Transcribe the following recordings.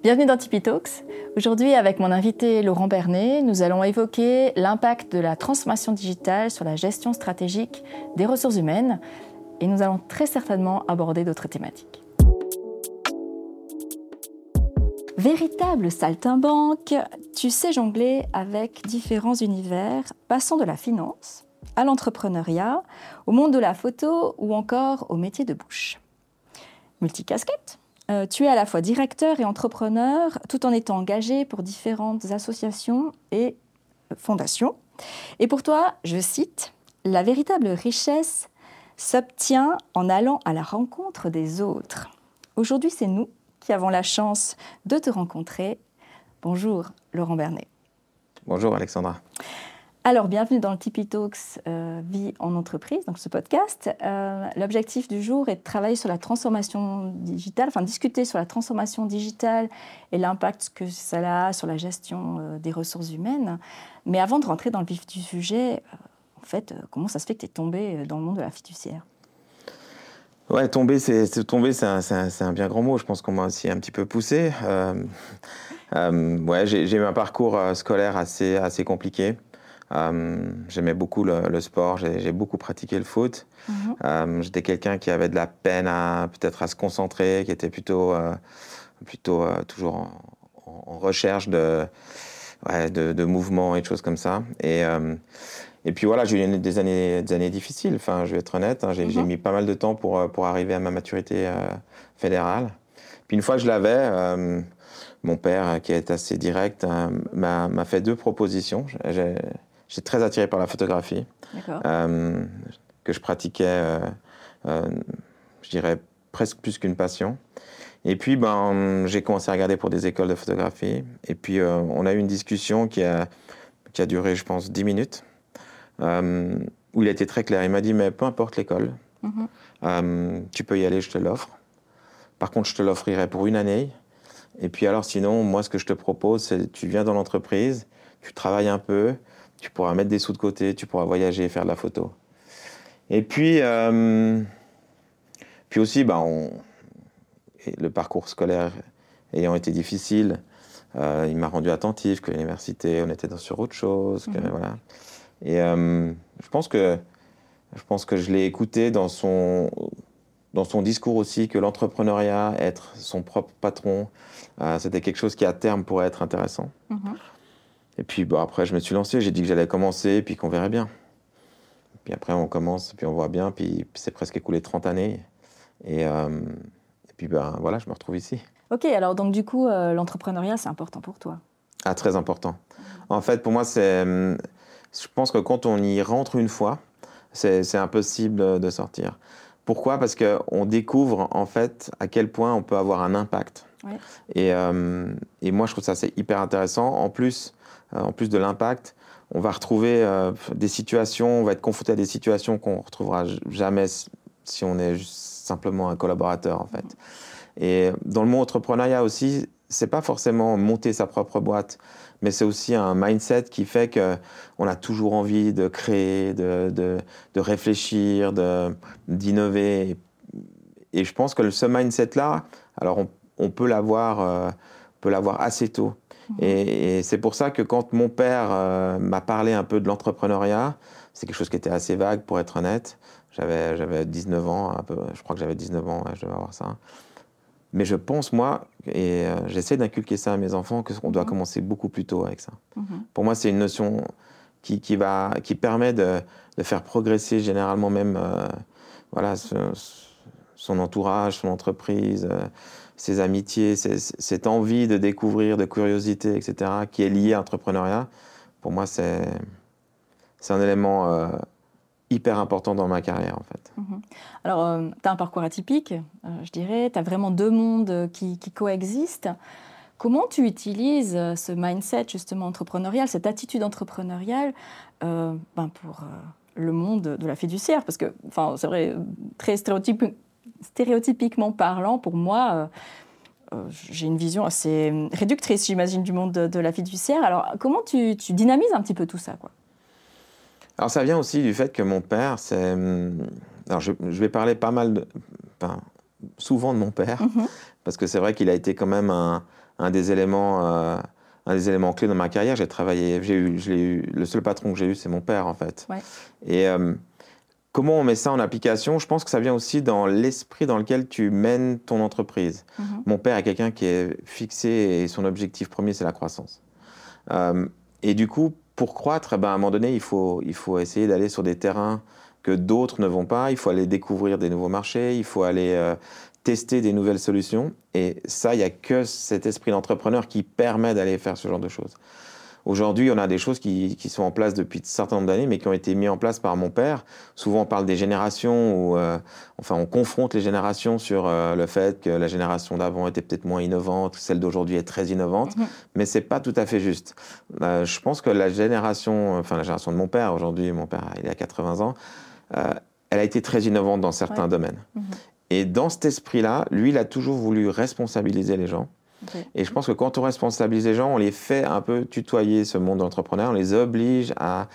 Bienvenue dans Tipeee Talks. Aujourd'hui, avec mon invité Laurent Bernet, nous allons évoquer l'impact de la transformation digitale sur la gestion stratégique des ressources humaines et nous allons très certainement aborder d'autres thématiques. Véritable saltimbanque, tu sais jongler avec différents univers, passant de la finance à l'entrepreneuriat, au monde de la photo ou encore au métier de bouche. Multicasquette euh, tu es à la fois directeur et entrepreneur, tout en étant engagé pour différentes associations et fondations. Et pour toi, je cite, La véritable richesse s'obtient en allant à la rencontre des autres. Aujourd'hui, c'est nous qui avons la chance de te rencontrer. Bonjour, Laurent Bernet. Bonjour, Alexandra. Alors, bienvenue dans le Tipeee Talks euh, Vie en entreprise, donc ce podcast. Euh, l'objectif du jour est de travailler sur la transformation digitale, enfin discuter sur la transformation digitale et l'impact que ça a sur la gestion euh, des ressources humaines. Mais avant de rentrer dans le vif du sujet, en fait, comment ça se fait que tu es tombé dans le monde de la fiduciaire? Ouais, tomber, c'est un, un, bien grand mot. Je pense qu'on m'a aussi un petit peu poussé. ouais, j'ai eu un parcours scolaire assez, assez compliqué. Euh, j'aimais beaucoup le, sport, j'ai beaucoup pratiqué le foot. Mhm. Euh, j'étais quelqu'un qui avait de la peine à peut-être à se concentrer, qui était plutôt, euh, plutôt toujours en, recherche de, ouais, de, de, mouvements et de choses comme ça. Et, et puis voilà, j'ai eu des années, des années difficiles, enfin, je vais être honnête. Hein. j'ai mhm. mis pas mal de temps pour, pour arriver à ma maturité fédérale. Puis une fois que je l'avais, mon père, qui est assez direct, m'a fait deux propositions. J'étais très attiré par la photographie, euh, que je pratiquais, euh, euh, je dirais, presque plus qu'une passion. Et puis, ben, j'ai commencé à regarder pour des écoles de photographie. Et puis, on a eu une discussion qui a, qui a duré, je pense, 10 minutes, où il a été très clair. Il m'a dit, mais peu importe l'école, mhm. tu peux y aller, je te l'offre. Par contre, je te l'offrirai pour une année. Et puis alors, sinon, moi, ce que je te propose, c'est tu viens dans l'entreprise, tu travailles un peu, tu pourras mettre des sous de côté, tu pourras voyager et faire de la photo. Et puis, euh, puis aussi, bah, le parcours scolaire ayant été difficile, euh, il m'a rendu attentif que l'université, on était sur autre chose. Que, mhm. voilà. Et euh, je, pense que, je pense que je l'ai écouté dans son, dans son discours aussi, que l'entrepreneuriat, être son propre patron, c'était quelque chose qui à terme pourrait être intéressant. Mhm. Et puis bon, après, je me suis lancé, j'ai dit que j'allais commencer, puis qu'on verrait bien. Puis après, on commence, puis on voit bien, puis c'est presque écoulé 30 années. Et, euh, et, puis ben, voilà, je me retrouve ici. Ok, alors donc du coup, euh, l'entrepreneuriat, c'est important pour toi Ah, très important. En fait, pour moi, c'est. Hum, je pense que quand on y rentre une fois, c'est impossible de sortir. Pourquoi? Parce qu'on découvre en fait à quel point on peut avoir un impact. Et, euh, et, moi, je trouve ça c'est hyper intéressant. En plus, euh, en plus de l'impact, on va retrouver euh, des situations, on va être confronté à des situations qu'on ne retrouvera jamais si on est simplement un collaborateur en fait. Et dans le monde entrepreneuriat aussi, c'est pas forcément monter sa propre boîte, mais c'est aussi un mindset qui fait que on a toujours envie de créer, de, de, de réfléchir, d'innover. Et je pense que ce mindset-là, alors on, euh, peut l'avoir assez tôt. Et, c'est pour ça que quand mon père euh, m'a parlé un peu de l'entrepreneuriat, c'est quelque chose qui était assez vague pour être honnête. J'avais, j'avais 19 ans, un peu, je crois que j'avais 19 ans, je devais avoir ça. Mais je pense, moi, et euh, j'essaie d'inculquer ça à mes enfants, qu'on doit commencer beaucoup plus tôt avec ça. Mhm. Pour moi, c'est une notion qui, qui, va, qui permet de, de faire progresser généralement même euh, voilà, son entourage, son entreprise ces amitiés, cette envie de découvrir, de curiosité, etc., qui est liée à l'entrepreneuriat, pour moi, c'est un élément euh, hyper important dans ma carrière, en fait. Mhm. Alors, euh, tu as un parcours atypique, euh, je dirais, tu as vraiment deux mondes qui, coexistent. Comment tu utilises ce mindset, justement, entrepreneurial, cette attitude entrepreneuriale ben pour le monde de la fiduciaire Parce que, enfin, c'est vrai, très stéréotype, stéréotypiquement parlant, pour moi, euh, euh, j'ai une vision assez réductrice, j'imagine, du monde de, la fiduciaire. Alors, comment tu, dynamises un petit peu tout ça quoi? Alors, ça vient aussi du fait que mon père, c'est. Hum, alors, je, vais parler pas mal de. Enfin, souvent de mon père, mhm. parce que c'est vrai qu'il a été quand même un, un des éléments, un des éléments clés dans ma carrière. J'ai travaillé, j'ai eu, je eu, le seul patron que j'ai eu, c'est mon père en fait. Et comment on met ça en application Je pense que ça vient aussi dans l'esprit dans lequel tu mènes ton entreprise. Mm-hmm. Mon père est quelqu'un qui est fixé et son objectif premier, c'est la croissance. et du coup, pour croître, eh ben, à un moment donné, il faut, il faut essayer d'aller sur des terrains que d'autres ne vont pas. Il faut aller découvrir des nouveaux marchés, il faut aller euh, tester des nouvelles solutions. Et ça, il n'y a que cet esprit d'entrepreneur qui permet d'aller faire ce genre de choses. Aujourd'hui, on a des choses qui, sont en place depuis un certain nombre d'années, mais qui ont été mises en place par mon père. Souvent, on parle des générations, ou euh, enfin, on confronte les générations sur euh, le fait que la génération d'avant était peut-être moins innovante, celle d'aujourd'hui est très innovante, mais mhm. mais c'est pas tout à fait juste. Euh, je pense que la génération, enfin la génération de mon père, aujourd'hui, mon père, il a 80 ans, elle a été très innovante dans certains domaines. Mhm. Et dans cet esprit-là, lui, il a toujours voulu responsabiliser les gens. Et je pense que quand on responsabilise les gens, on les fait un peu tutoyer ce monde d'entrepreneurs, on les oblige à,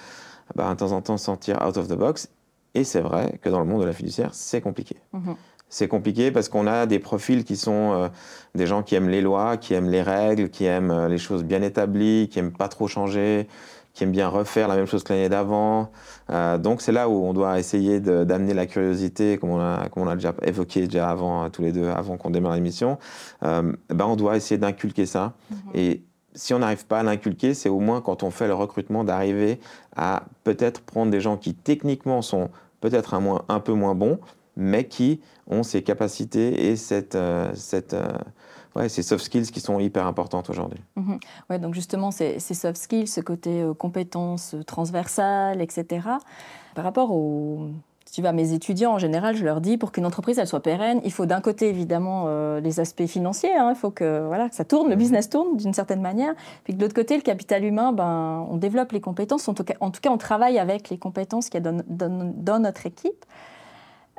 bah, de temps en temps sortir out of the box. Et c'est vrai que dans le monde de la fiduciaire, c'est compliqué. Mhm. C'est compliqué parce qu'on a des profils qui sont euh, des gens qui aiment les lois, qui aiment les règles, qui aiment euh, les choses bien établies, qui aiment pas trop changer, qui aiment bien refaire la même chose que l'année d'avant. Euh, donc c'est là où on doit essayer d'amener la curiosité, comme on a, comme on a déjà évoqué déjà avant, tous les deux, avant qu'on démarre l'émission. Euh, ben on doit essayer d'inculquer ça. Mhm. Et si on n'arrive pas à l'inculquer, c'est au moins quand on fait le recrutement d'arriver à peut-être prendre des gens qui techniquement sont peut-être un, un peu moins bons, mais qui ont ces capacités et cette, euh, cette ouais, ces soft skills qui sont hyper importantes aujourd'hui. Mhm. Ouais, donc justement, ces, soft skills, ce côté euh, compétences euh, transversales, etc. Par rapport aux tu vas mes étudiants, en général, je leur dis, pour qu'une entreprise elle soit pérenne, il faut d'un côté évidemment euh, les aspects financiers, hein. il faut que, voilà, que ça tourne, le mhm. business tourne d'une certaine manière, puis de l'autre côté, le capital humain, ben, on développe les compétences, en tout cas, en tout cas on travaille avec les compétences qu'il y a dans, dans notre équipe.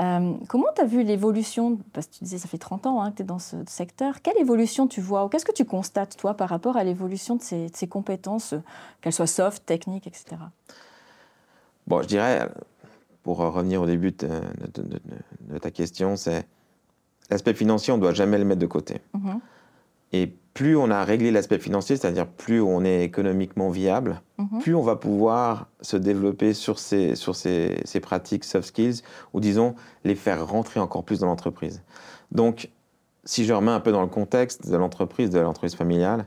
Euh, comment tu as vu l'évolution Parce que tu disais, ça fait 30 ans hein, que tu es dans ce secteur. Quelle évolution tu vois Ou qu'est-ce que tu constates, toi, par rapport à l'évolution de ces, compétences, qu'elles soient soft, techniques, etc. Bon, je dirais, pour revenir au début de, ta question, c'est l'aspect financier, on ne doit jamais le mettre de côté. Mm-hmm. Et plus on a réglé l'aspect financier, c'est-à-dire plus on est économiquement viable, mhm. plus on va pouvoir se développer sur ces, sur ces, ces, pratiques soft skills, ou disons les faire rentrer encore plus dans l'entreprise. Donc, si je remets un peu dans le contexte de l'entreprise, de l'entreprise familiale,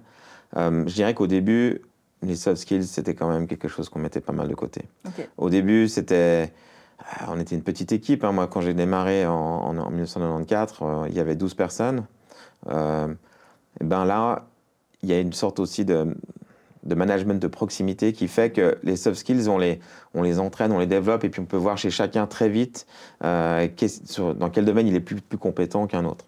euh, je dirais qu'au début, les soft skills, c'était quand même quelque chose qu'on mettait pas mal de côté. Au début, c'était... Euh, on était une petite équipe. Hein. Moi, quand j'ai démarré en, en, 1994, euh, il y avait 12 personnes et ben là, il y a une sorte aussi de, management de proximité qui fait que les soft skills, on les, on les entraîne, on les développe, et puis on peut voir chez chacun très vite euh, dans quel domaine il est plus, plus compétent qu'un autre.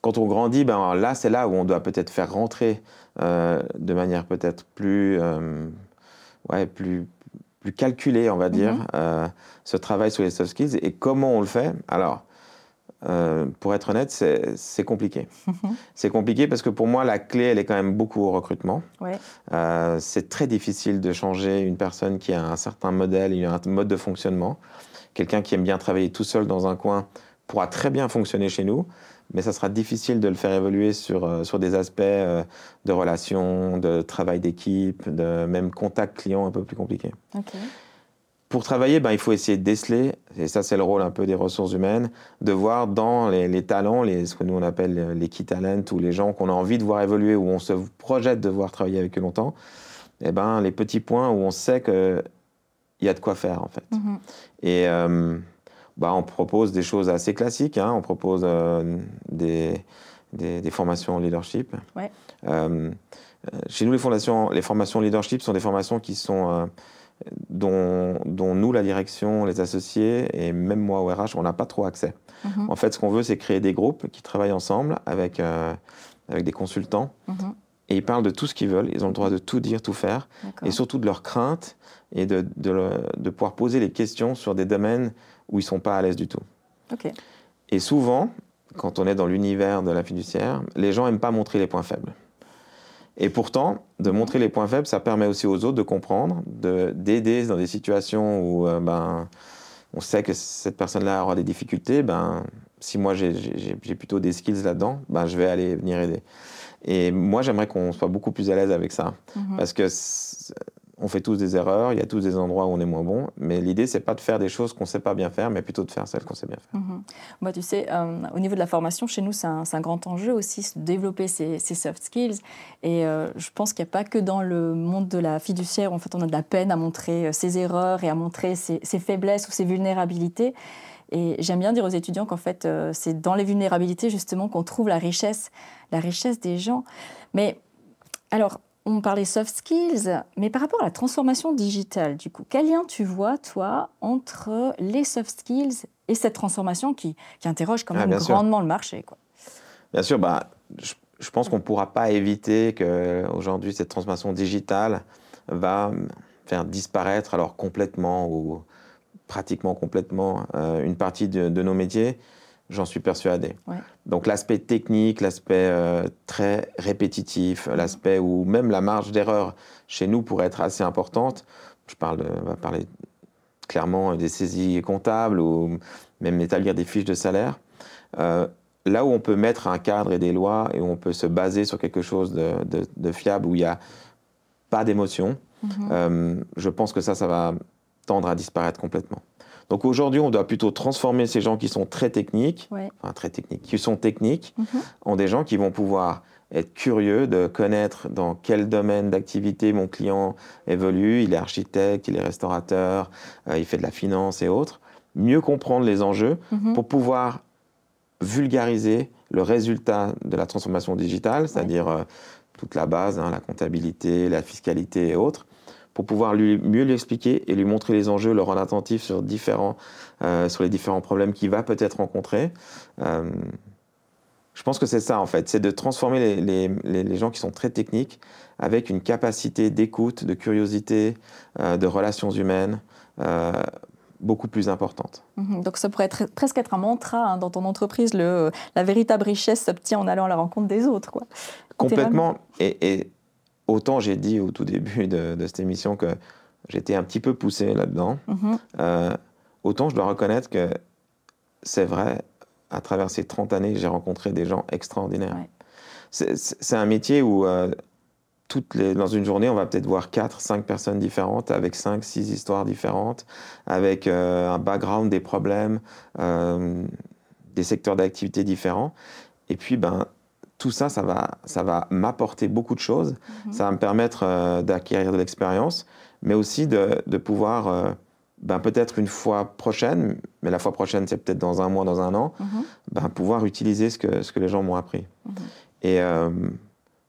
Quand on grandit, ben là, c'est là où on doit peut-être faire rentrer euh, de manière peut-être plus, euh, ouais, plus, plus calculée, on va dire, mm-hmm. ce travail sur les soft skills. Et comment on le fait? Alors, euh, pour être honnête, c'est compliqué. c'est compliqué parce que pour moi, la clé, elle est quand même beaucoup au recrutement. Euh, c'est très difficile de changer une personne qui a un certain modèle, un mode de fonctionnement. Quelqu'un qui aime bien travailler tout seul dans un coin pourra très bien fonctionner chez nous, mais ça sera difficile de le faire évoluer sur, euh, sur des aspects de relations, de travail d'équipe, de même contact client un peu plus compliqué. Pour travailler, ben, il faut essayer de déceler, et ça c'est le rôle un peu des ressources humaines, de voir dans les, talents, les, ce que nous on appelle les key talents, ou les gens qu'on a envie de voir évoluer, ou on se projette de voir travailler avec eux longtemps, eh ben, les petits points où on sait qu'il y a de quoi faire en fait. Mm-hmm. Et euh, bah, on propose des choses assez classiques, hein. on propose euh, des, des, formations leadership. Euh, chez nous, les, fondations, les formations leadership sont des formations qui sont dont, nous, la direction, les associés et même moi au RH, on n'a pas trop accès. Mhm. En fait, ce qu'on veut, c'est créer des groupes qui travaillent ensemble avec, euh, avec des consultants. Mhm. Et ils parlent de tout ce qu'ils veulent. Ils ont le droit de tout dire, tout faire. Et surtout de leurs craintes et de, de, pouvoir poser les questions sur des domaines où ils ne sont pas à l'aise du tout. Et souvent, quand on est dans l'univers de la fiduciaire, les gens n'aiment pas montrer les points faibles. Et pourtant, de montrer les points faibles, ça permet aussi aux autres de comprendre, d'aider dans des situations où euh, ben, on sait que cette personne-là aura des difficultés. Ben, si moi j'ai plutôt des skills là-dedans, ben, je vais aller venir aider. Et moi, j'aimerais qu'on soit beaucoup plus à l'aise avec ça. Mhm. Parce que on fait tous des erreurs, il y a tous des endroits où on est moins bon, mais l'idée, c'est pas de faire des choses qu'on sait pas bien faire, mais plutôt de faire celles qu'on sait bien faire. Moi, tu sais, euh, au niveau de la formation, chez nous, c'est un, grand enjeu aussi, de développer ces, soft skills. Et euh, je pense qu'il n'y a pas que dans le monde de la fiduciaire, où en fait, on a de la peine à montrer euh, ses erreurs et à montrer ses, faiblesses ou ses vulnérabilités. Et j'aime bien dire aux étudiants qu'en fait, c'est dans les vulnérabilités, justement, qu'on trouve la richesse, la richesse des gens. Mais alors, on parlait soft skills, mais par rapport à la transformation digitale, du coup, quel lien tu vois, toi, entre les soft skills et cette transformation qui, interroge quand ah, même grandement le marché quoi? Bien sûr, bah, je, pense qu'on ne pourra pas éviter qu'aujourd'hui, cette transformation digitale va faire disparaître alors complètement ou pratiquement complètement euh, une partie de, de nos métiers. J'en suis persuadé. Donc l'aspect technique, l'aspect euh, très répétitif, mhm. l'aspect où même la marge d'erreur chez nous pourrait être assez importante. Je parle de, on va parler clairement des saisies comptables ou même établir des fiches de salaire. Euh, là où on peut mettre un cadre et des lois et où on peut se baser sur quelque chose de, fiable, où il n'y a pas d'émotion, mhm. euh, je pense que ça, ça va tendre à disparaître complètement. Donc aujourd'hui, on doit plutôt transformer ces gens qui sont très techniques, enfin très techniques, qui sont techniques, mhm. en des gens qui vont pouvoir être curieux de connaître dans quel domaine d'activité mon client évolue. Il est architecte, il est restaurateur, euh, il fait de la finance et autres. Mieux comprendre les enjeux mhm. pour pouvoir vulgariser le résultat de la transformation digitale, c'est-à-dire euh, toute la base, hein, la comptabilité, la fiscalité et autres, pour pouvoir lui, mieux lui expliquer et lui montrer les enjeux, le rendre attentif sur, différents, euh, sur les différents problèmes qu'il va peut-être rencontrer. Euh, je pense que c'est ça en fait, c'est de transformer les, les, les, gens qui sont très techniques avec une capacité d'écoute, de curiosité, euh, de relations humaines beaucoup plus importante. Mhm. donc ça pourrait être, presque être un mantra hein, dans ton entreprise, le, la véritable richesse s'obtient en allant à la rencontre des autres. Quoi. Complètement. Et, et, autant j'ai dit au tout début de, cette émission que j'étais un petit peu poussé là-dedans, mhm. euh, autant je dois reconnaître que c'est vrai, à travers ces 30 années, j'ai rencontré des gens extraordinaires. C'est un métier où euh, toutes les, dans une journée, on va peut-être voir 4, 5 personnes différentes, avec 5, 6 histoires différentes, avec euh, un background, des problèmes, des secteurs d'activité différents. Et puis, ben, tout ça, ça va, ça va m'apporter beaucoup de choses. Mhm. Ça va me permettre euh, d'acquérir de l'expérience, mais aussi de, de pouvoir, euh, ben, peut-être une fois prochaine, mais la fois prochaine, c'est peut-être dans un mois, dans un an, mhm. ben, pouvoir utiliser ce que, ce que les gens m'ont appris. Mhm. Et euh,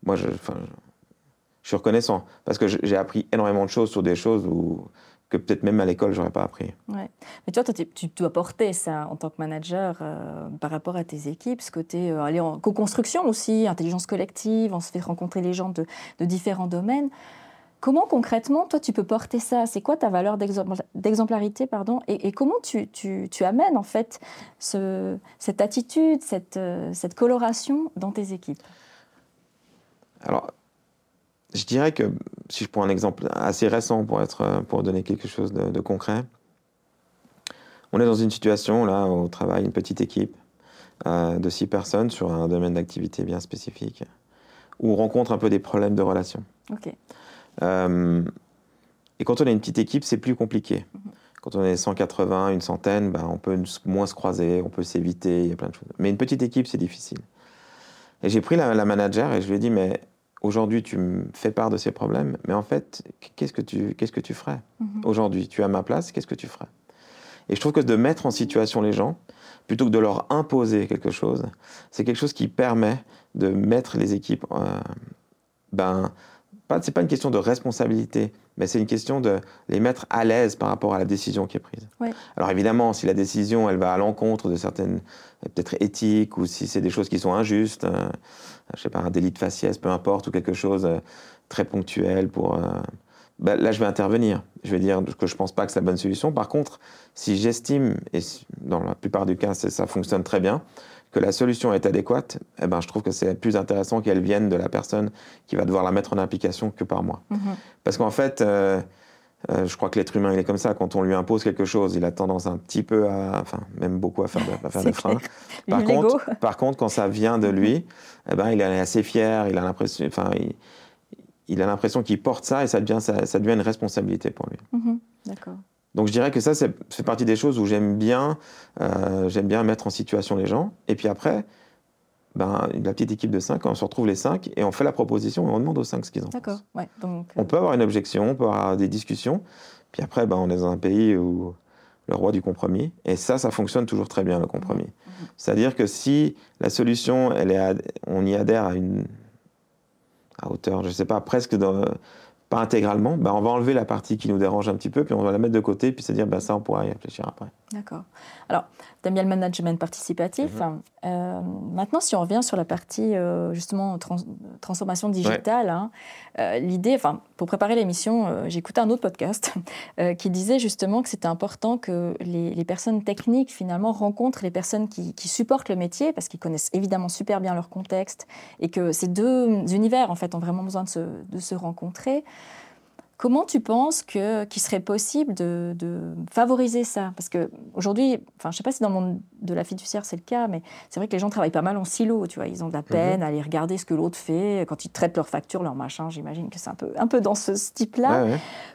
moi, je, je suis reconnaissant parce que j'ai appris énormément de choses sur des choses où que peut-être même à l'école, j'aurais pas appris. Ouais. Mais tu vois, tu dois porter ça en tant que manager euh, par rapport à tes équipes, ce côté euh, aller en co-construction aussi, intelligence collective, on se fait rencontrer les gens de, de différents domaines. Comment concrètement, toi, tu peux porter ça? C'est quoi ta valeur d'exemplarité pardon? Et, et, comment tu, tu, tu, amènes en fait ce, cette attitude, cette, euh, cette coloration dans tes équipes? Alors, je dirais que, si je prends un exemple assez récent pour, être, pour donner quelque chose de, concret, on est dans une situation, là, au travail, une petite équipe euh, de six personnes sur un domaine d'activité bien spécifique, où on rencontre un peu des problèmes de relations. Euh, et quand on est une petite équipe, c'est plus compliqué. Mhm. Quand on est 180, une centaine, ben, on peut moins se croiser, on peut s'éviter, il y a plein de choses. Mais une petite équipe, c'est difficile. Et j'ai pris la, la, manager et je lui ai dit, mais aujourd'hui tu me fais part de ces problèmes, mais en fait, qu'est-ce que tu, qu'est-ce que tu ferais mhm. Aujourd'hui, tu es à ma place, qu'est-ce que tu ferais? Et je trouve que de mettre en situation les gens, plutôt que de leur imposer quelque chose, c'est quelque chose qui permet de mettre les équipes. Euh, ben, c'est pas une question de responsabilité, mais c'est une question de les mettre à l'aise par rapport à la décision qui est prise. Alors évidemment, si la décision elle va à l'encontre de certaines peut-être éthiques ou si c'est des choses qui sont injustes, euh, je sais pas un délit de faciès, peu importe, ou quelque chose euh, très ponctuel pour euh, ben, là je vais intervenir. Je vais dire que je pense pas que c'est la bonne solution. Par contre, si j'estime et dans la plupart du cas ça fonctionne très bien, que la solution est adéquate, eh ben, je trouve que c'est plus intéressant qu'elle vienne de la personne qui va devoir la mettre en application que par moi. Mhm. Parce qu'en fait, euh, euh, je crois que l'être humain, il est comme ça. Quand on lui impose quelque chose, il a tendance un petit peu à, enfin, même beaucoup à faire, à faire des freins. Par contre, par contre, quand ça vient de lui, eh ben, il est assez fier. Il a l'impression, enfin, il, a l'impression qu'il porte ça et ça devient, ça, devient une responsabilité pour lui. Mhm. D'accord. Donc je dirais que ça, c'est fait partie des choses où j'aime bien, euh, j'aime bien mettre en situation les gens. Et puis après, ben, la petite équipe de 5, on se retrouve les 5 et on fait la proposition et on demande aux 5 ce qu'ils en pensent. D'accord. Ouais, donc... On peut avoir une objection, on peut avoir des discussions. Puis après, ben, on est dans un pays où le roi du compromis. Et ça, ça fonctionne toujours très bien, le compromis. Mhm. C'est-à-dire que si la solution, elle est on y adhère à une à hauteur, je ne sais pas, presque dans, pas intégralement, ben on va enlever la partie qui nous dérange un petit peu, puis on va la mettre de côté, puis se dire, ben ça, on pourra y réfléchir après. D'accord. Alors, tu bien le management participatif. Mhm. Euh, maintenant, si on revient sur la partie, euh, justement, transformation digitale, hein, euh, l'idée, enfin, pour préparer l'émission, écouté un autre podcast qui disait justement que c'était important que les, personnes techniques, finalement, rencontrent les personnes qui, supportent le métier, parce qu'ils connaissent évidemment super bien leur contexte, et que ces deux univers, en fait, ont vraiment besoin de se, de se rencontrer. Comment tu penses que, qu'il serait possible de, favoriser ça? Parce qu'aujourd'hui, enfin, je ne sais pas si dans le monde de la fiduciaire c'est le cas, mais c'est vrai que les gens travaillent pas mal en silo. Tu vois, ils ont de la peine mhm. à aller regarder ce que l'autre fait quand ils traitent leurs factures, leurs machins. J'imagine que c'est un peu, un peu dans ce type-là.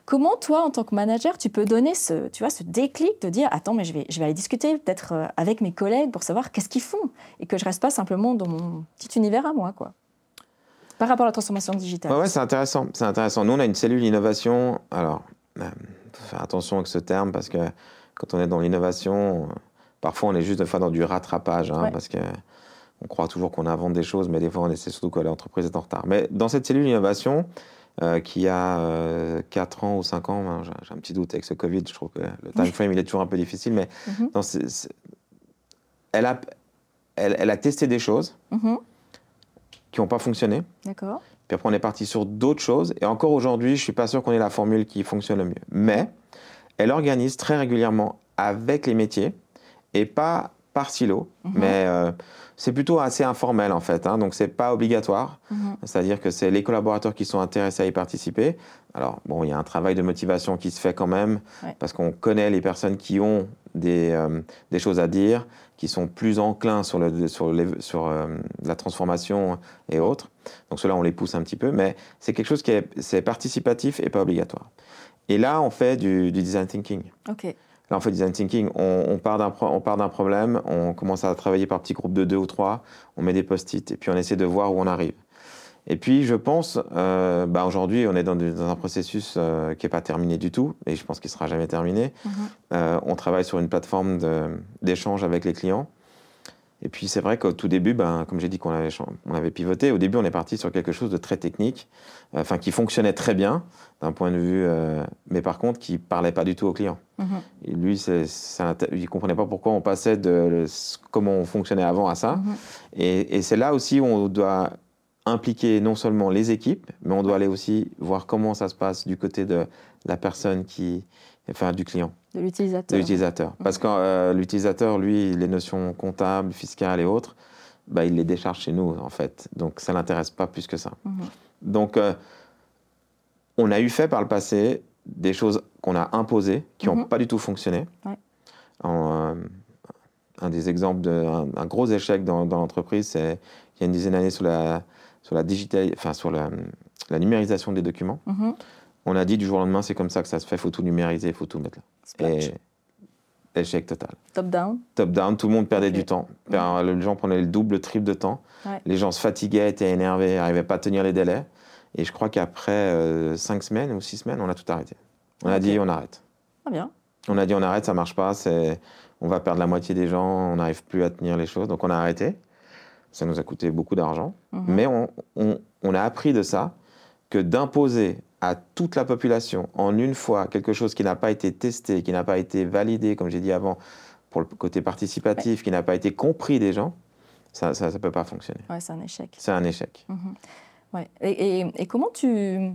Comment toi, en tant que manager, tu peux donner ce, tu vois, ce déclic de dire attends, mais je vais, je vais aller discuter peut-être euh, avec mes collègues pour savoir qu'est-ce qu'ils font et que je reste pas simplement dans mon petit univers à moi, quoi? Par rapport à la transformation digitale. Ouais, c'est intéressant. C'est intéressant. Nous, on a une cellule innovation. Alors, il euh, faut faire attention avec ce terme parce que quand on est dans l'innovation, parfois on est juste fois dans du rattrapage hein, parce que on croit toujours qu'on invente des choses, mais des fois on essaie surtout que l'entreprise est en retard. Mais dans cette cellule innovation, euh, qui a 4 euh, ans ou 5 ans, hein, j'ai un petit doute avec ce Covid, je trouve que le time frame il est toujours un peu difficile, mais mhm. Elle, a, elle, a testé des choses. Mhm qui n'ont pas fonctionné. D'accord. Puis après, on est parti sur d'autres choses. Et encore aujourd'hui, je ne suis pas sûr qu'on ait la formule qui fonctionne le mieux. Mais elle organise très régulièrement avec les métiers et pas par silo. Mhm. Mais euh, c'est plutôt assez informel en fait. Hein, donc, ce n'est pas obligatoire. Mhm. C'est-à-dire que c'est les collaborateurs qui sont intéressés à y participer. Alors, bon, il y a un travail de motivation qui se fait quand même parce qu'on connaît les personnes qui ont des, euh, des choses à dire, qui sont plus enclins sur, le, sur, sur euh, la transformation et autres. Donc cela, on les pousse un petit peu, mais c'est quelque chose qui est, participatif et pas obligatoire. Et là, on fait du, design thinking. Là, on fait du design thinking. On, on part d'un problème, on commence à travailler par petits groupes de deux ou trois, on met des post-it, et puis on essaie de voir où on arrive. Et puis, je pense, euh, bah aujourd'hui, on est dans, un processus euh, qui n'est pas terminé du tout, et je pense qu'il ne sera jamais terminé. Mhm. Euh, on travaille sur une plateforme d'échange avec les clients. Et puis, c'est vrai qu'au tout début, ben, comme j'ai dit qu'on avait, on avait pivoté, au début, on est parti sur quelque chose de très technique, enfin, qui fonctionnait très bien d'un point de vue, mais par contre, qui ne parlait pas du tout aux clients. Mhm. Et lui, il ne comprenait pas pourquoi on passait de comment on fonctionnait avant à ça. Mhm. Et, et c'est là aussi où on doit impliquer non seulement les équipes, mais on doit aller aussi voir comment ça se passe du côté de la personne qui, enfin du client. De l'utilisateur. De l'utilisateur. Parce que euh, l'utilisateur, lui, les notions comptables, fiscales et autres, bah, il les décharge chez nous, en fait. Donc ça ne l'intéresse pas plus que ça. Mhm. Donc euh, on a eu fait par le passé des choses qu'on a imposées, qui n'ont mhm. pas du tout fonctionné. Euh, un des exemples d'un un gros échec dans, dans l'entreprise, c'est il y a une dizaine d'années sur la sur la, digital, enfin, sur la, la, numérisation des documents. Mhm. On a dit du jour au lendemain, c'est comme ça que ça se fait, il faut tout numériser, il faut tout mettre là. Et échec total. Top-down Top-down, tout le monde perdait du temps. Les gens prenaient le double, le triple de temps. Les gens se fatiguaient, étaient énervés, n'arrivaient pas à tenir les délais. Et je crois qu'après euh, cinq semaines ou six semaines, on a tout arrêté. On a dit on arrête. Ah bien. On a dit on arrête, ça marche pas, on va perdre la moitié des gens, on n'arrive plus à tenir les choses. Donc on a arrêté. Ça nous a coûté beaucoup d'argent. Mhm. Mais on, a appris de ça que d'imposer à toute la population en une fois quelque chose qui n'a pas été testé, qui n'a pas été validé, comme j'ai dit avant, pour le côté participatif, qui n'a pas été compris des gens, ça ne peut pas fonctionner. Ouais, c'est un échec. C'est un échec. Mhm. Ouais. et, comment tu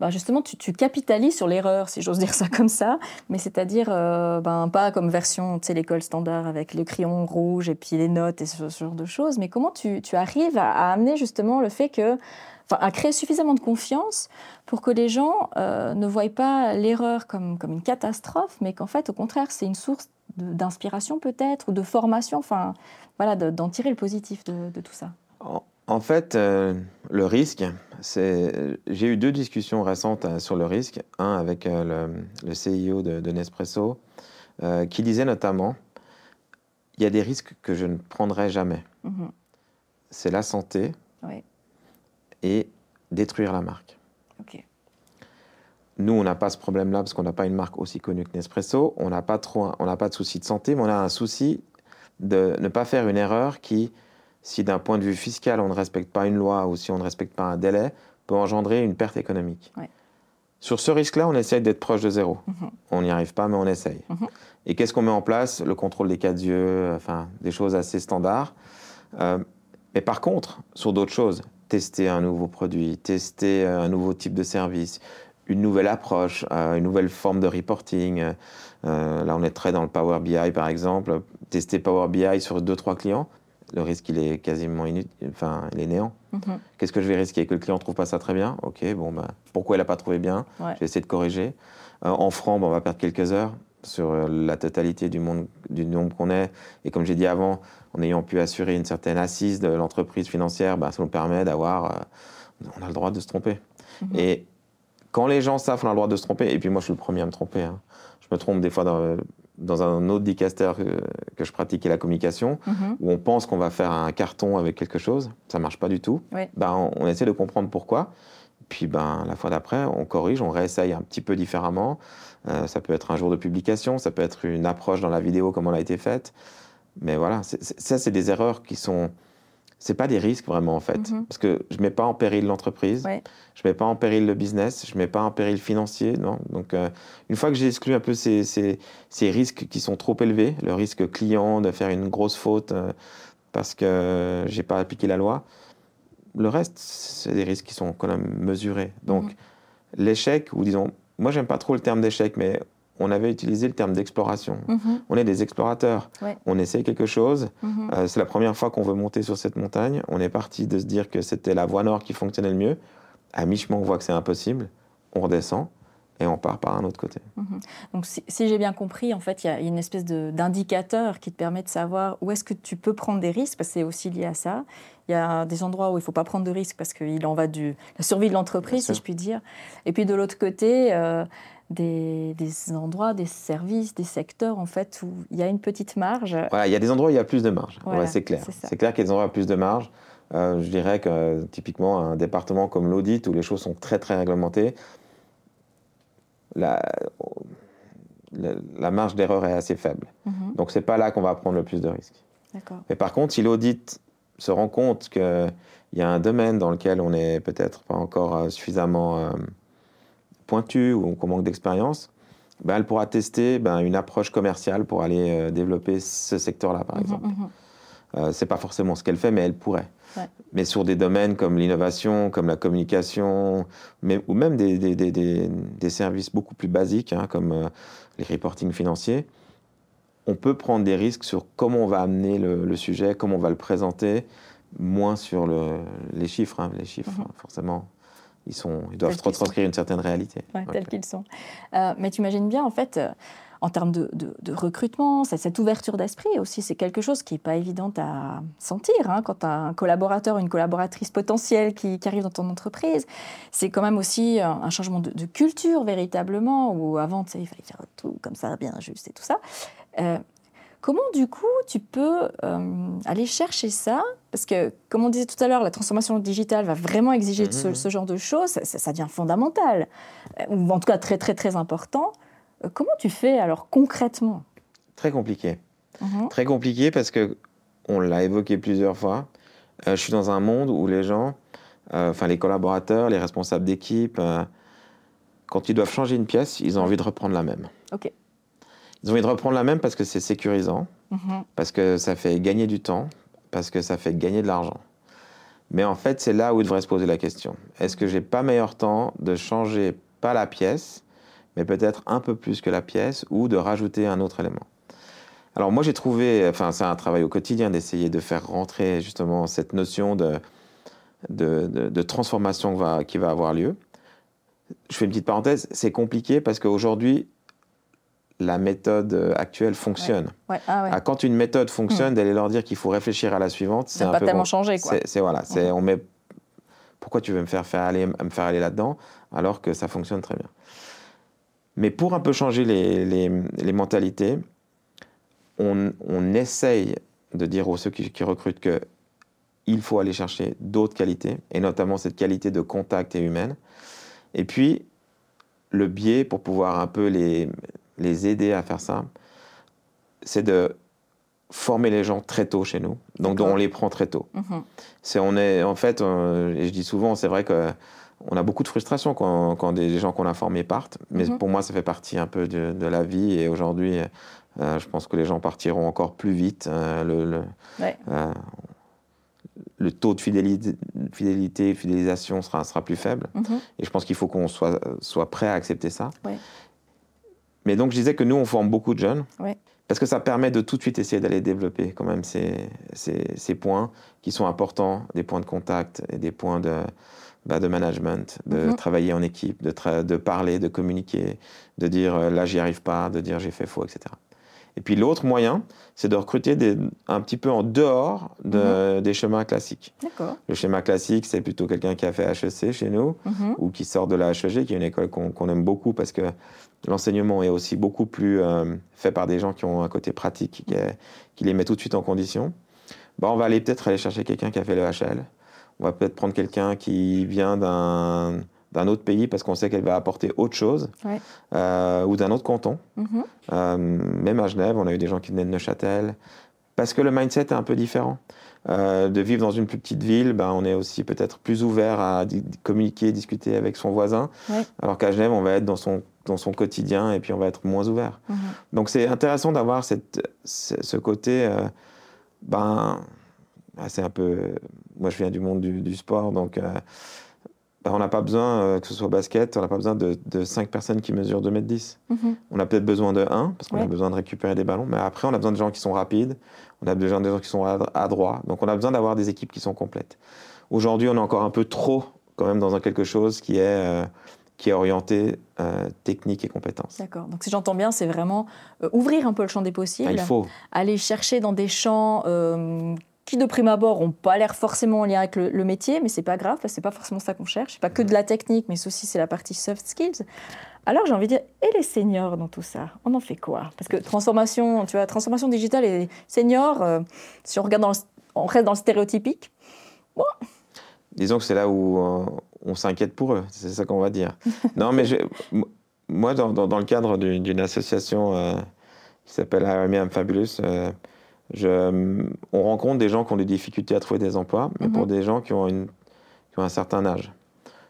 ben justement, tu, capitalises sur l'erreur, si j'ose dire ça comme ça, mais c'est-à-dire euh, ben, pas comme version, tu sais, l'école standard avec le crayon rouge et puis les notes et ce, genre de choses, mais comment tu, arrives à, amener justement le fait que à créer suffisamment de confiance pour que les gens euh, ne voient pas l'erreur comme, comme une catastrophe, mais qu'en fait, au contraire, c'est une source d'inspiration peut-être, ou de formation, enfin, voilà, d'en tirer le positif de, tout ça? En, fait, euh, le risque, c'est. J'ai eu deux discussions récentes euh, sur le risque. Un avec le, le, CIO de, Nespresso, qui disait notamment il y a des risques que je ne prendrai jamais. Mhm. C'est la santé et détruire la marque. Nous, on n'a pas ce problème-là parce qu'on n'a pas une marque aussi connue que Nespresso. On n'a pas, trop, on n'a pas de souci de santé, mais on a un souci de ne pas faire une erreur qui, si d'un point de vue fiscal, on ne respecte pas une loi ou si on ne respecte pas un délai, peut engendrer une perte économique. Sur ce risque-là, on essaye d'être proche de zéro. Mhm. On n'y arrive pas, mais on essaye. Mhm. Et qu'est-ce qu'on met en place? Le contrôle des cas d'yeux, enfin, des choses assez standards. Euh, mais par contre, sur d'autres choses, tester un nouveau produit, tester euh, un nouveau type de service, une nouvelle approche, euh, une nouvelle forme de reporting. là, on est très dans le Power BI, par exemple. Tester Power BI sur deux, trois clients, le risque, il est quasiment inutile, enfin, il est néant. Mhm. Qu'est-ce que je vais risquer? Que le client ne trouve pas ça très bien? Ok, bon, bah, pourquoi il n'a pas trouvé bien? Je vais essayer de corriger. en franc, bah, on va perdre quelques heures sur euh, la totalité du, monde, du nombre qu'on est. Et comme j'ai dit avant, en ayant pu assurer une certaine assise de l'entreprise financière, bah, ça nous permet d'avoir. Euh, on a le droit de se tromper. Mhm. Et quand les gens savent qu'on a le droit de se tromper, et puis moi je suis le premier à me tromper, hein. je me trompe des fois dans, dans un autre dicaster que, je pratique, la communication, mhm. où on pense qu'on va faire un carton avec quelque chose, ça marche pas du tout. Bah, on, on, essaie de comprendre pourquoi. Puis ben, la fois d'après, on corrige, on réessaye un petit peu différemment. Euh, ça peut être un jour de publication, ça peut être une approche dans la vidéo comme elle a été faite. Mais voilà, ça, c'est des erreurs qui sont. C'est pas des risques vraiment en fait. Mhm. Parce que je mets pas en péril l'entreprise, je je mets pas en péril le business, je mets pas en péril financier. Non Donc, euh, une fois que j'ai exclu un peu ces, ces, ces, risques qui sont trop élevés, le risque client de faire une grosse faute euh, parce que j'ai pas appliqué la loi, le reste, c'est des risques qui sont quand même mesurés. Donc, mhm. l'échec, ou disons, moi, j'aime pas trop le terme d'échec, mais on avait utilisé le terme d'exploration. Mhm. On est des explorateurs. On essaie quelque chose. Mhm. Euh, c'est la première fois qu'on veut monter sur cette montagne. On est parti de se dire que c'était la voie nord qui fonctionnait le mieux. À mi-chemin, on voit que c'est impossible. On redescend et on part par un autre côté. Mhm. Donc si, j'ai bien compris, en fait, il y a une espèce d'indicateur qui te permet de savoir où est-ce que tu peux prendre des risques, parce que c'est aussi lié à ça. Il y a des endroits où il ne faut pas prendre de risques parce qu'il en va de la survie de l'entreprise, si je puis dire. Et puis de l'autre côté, euh, des, endroits, des services, des secteurs, en fait, où il y a une petite marge. Voilà, il y a des endroits où il y a plus de marge, c'est clair. C'est clair qu'il y a des endroits où il y a plus de marge. Euh, je dirais que typiquement un département comme l'audit, où les choses sont très très réglementées, la, la, marge d'erreur est assez faible. Mhm. Donc, ce n'est pas là qu'on va prendre le plus de risques. Mais par contre, si l'audit se rend compte qu'il y a un domaine dans lequel on n'est peut-être pas encore euh, suffisamment euh, pointu ou qu'on manque d'expérience, ben, elle pourra tester ben, une approche commerciale pour aller euh, développer ce secteur-là, par mhm, exemple. Mhm. Euh, Ce n'est pas forcément ce qu'elle fait, mais elle pourrait. Mais sur des domaines comme l'innovation, comme la communication, mais, ou même des, des, des, des, services beaucoup plus basiques, hein, comme euh, les reporting financiers, on peut prendre des risques sur comment on va amener le, sujet, comment on va le présenter, moins sur le, les chiffres. Hein. Les chiffres, mhm. forcément, ils, sont, ils doivent retranscrire une certaine réalité. Ouais, tels qu'ils sont. Euh, mais tu imagines bien, en fait, en termes de, recrutement, cette ouverture d'esprit aussi, c'est quelque chose qui n'est pas évident à sentir hein, quand tu as un collaborateur, une collaboratrice potentielle qui, arrive dans ton entreprise. C'est quand même aussi un, changement de, culture véritablement, où avant, il fallait faire tout comme ça, bien juste et tout ça. Euh, comment du coup tu peux euh, aller chercher ça? Parce que, comme on disait tout à l'heure, la transformation digitale va vraiment exiger ce, mmh, mmh. genre de choses. Ça, ça, devient fondamental, euh, ou en tout cas très très très important. Euh, comment tu fais alors concrètement? Très compliqué. Mhm. Très compliqué parce que, on l'a évoqué plusieurs fois, euh, je suis dans un monde où les gens, euh, enfin les collaborateurs, les responsables d'équipe, quand ils doivent changer une pièce, ils ont envie de reprendre la même. Ok. Ils ont envie de reprendre la même parce que c'est sécurisant, mhm. parce que ça fait gagner du temps, parce que ça fait gagner de l'argent. Mais en fait, c'est là où il devrait se poser la question. Est-ce que j'ai pas meilleur temps de changer pas la pièce, mais peut-être un peu plus que la pièce ou de rajouter un autre élément? Alors moi j'ai trouvé, enfin c'est un travail au quotidien d'essayer de faire rentrer justement cette notion de de, transformation va, qui va avoir lieu. Je fais une petite parenthèse, c'est compliqué parce qu'aujourd'hui, la méthode actuelle fonctionne. Ah ouais. Quand une méthode fonctionne, hmm. d'aller leur dire qu'il faut réfléchir à la suivante, c'est un pas tellement changé. C'est voilà, c'est hmm. on met. Pourquoi tu veux me faire, faire aller, me faire aller là-dedans alors que ça fonctionne très bien. Mais pour un peu changer les, les, les mentalités, on, on, essaye de dire aux ceux qui, qui recrutent que il faut aller chercher d'autres qualités, et notamment cette qualité de contact et humaine. Et puis, le biais pour pouvoir un peu les, les aider à faire ça, c'est de former les gens très tôt chez nous. Donc, on les prend très tôt. Mhm. C'est, on est, en fait, euh, et je dis souvent, c'est vrai que on a beaucoup de frustration quand, quand des gens qu'on a formés partent, mais mhm. pour moi, ça fait partie un peu de, de la vie. Et aujourd'hui, euh, je pense que les gens partiront encore plus vite. Euh, le, le taux de fidélité, fidélité fidélisation sera, sera plus faible. Mhm. Et je pense qu'il faut qu'on soit, soit prêt à accepter ça. Mais donc, je disais que nous, on forme beaucoup de jeunes. Parce que ça permet de tout de suite essayer d'aller développer quand même ces, ces, ces, points qui sont importants, des points de contact et des points de, bah, de management, de mhm. travailler en équipe, de, de parler, de communiquer, de dire euh, là j'y arrive pas, de dire j'ai fait faux, etc. Et puis l'autre moyen, c'est de recruter des, un petit peu en dehors de, mhm. des schémas classiques. Le schéma classique, c'est plutôt quelqu'un qui a fait HEC chez nous mhm. ou qui sort de la HEG, qui est une école qu'on aime beaucoup parce que l'enseignement est aussi beaucoup plus euh, fait par des gens qui ont un côté pratique, qui, qui les met tout de suite en condition. Bah, on va aller peut-être aller chercher quelqu'un qui a fait le HL. On va peut-être prendre quelqu'un qui vient d'un d'un autre pays parce qu'on sait qu'elle va apporter autre chose, euh, ou d'un autre canton. Mm-hmm. Euh, même à Genève, on a eu des gens qui venaient de Neuchâtel, parce que le mindset est un peu différent. Euh, de vivre dans une plus petite ville, ben, on est aussi peut-être plus ouvert à communiquer, discuter avec son voisin, alors qu'à Genève, on va être dans son, dans son quotidien et puis on va être moins ouvert. Mm-hmm. Donc c'est intéressant d'avoir cette, ce côté, ben, c'est un peu, moi je viens du monde du, du sport, donc bah, on n'a pas besoin, euh, que ce soit basket, on n'a pas besoin de, de 5 personnes qui mesurent 2 mètres 10. Mhm. On a peut-être besoin de 1, parce qu'on a besoin de récupérer des ballons, mais après, on a besoin de gens qui sont rapides, on a besoin de gens qui sont adroits. Donc, on a besoin d'avoir des équipes qui sont complètes. Aujourd'hui, on est encore un peu trop, quand même, dans quelque chose qui est, euh, qui est orienté euh, technique et compétences. D'accord. Donc, si j'entends bien, c'est vraiment ouvrir un peu le champ des possibles. Ah, il faut. Aller chercher dans des champs qui de prime abord n'ont pas l'air forcément en lien avec le, métier, mais c'est pas grave, c'est pas forcément ça qu'on cherche. C'est pas que de la technique, mais aussi c'est la partie soft skills. Alors j'ai envie de dire, et les seniors dans tout ça, on en fait quoi? Parce que transformation, tu vois, transformation digitale et seniors, euh, si on regarde dans on reste dans le stéréotypique. Bon. Disons que c'est là où euh, on s'inquiète pour eux, c'est ça qu'on va dire. non, mais moi, dans, dans, le cadre d'une association euh, qui s'appelle IRMM Fabulous, je, on rencontre des gens qui ont des difficultés à trouver des emplois, mais pour mhm. des gens qui ont, une, qui ont un certain âge.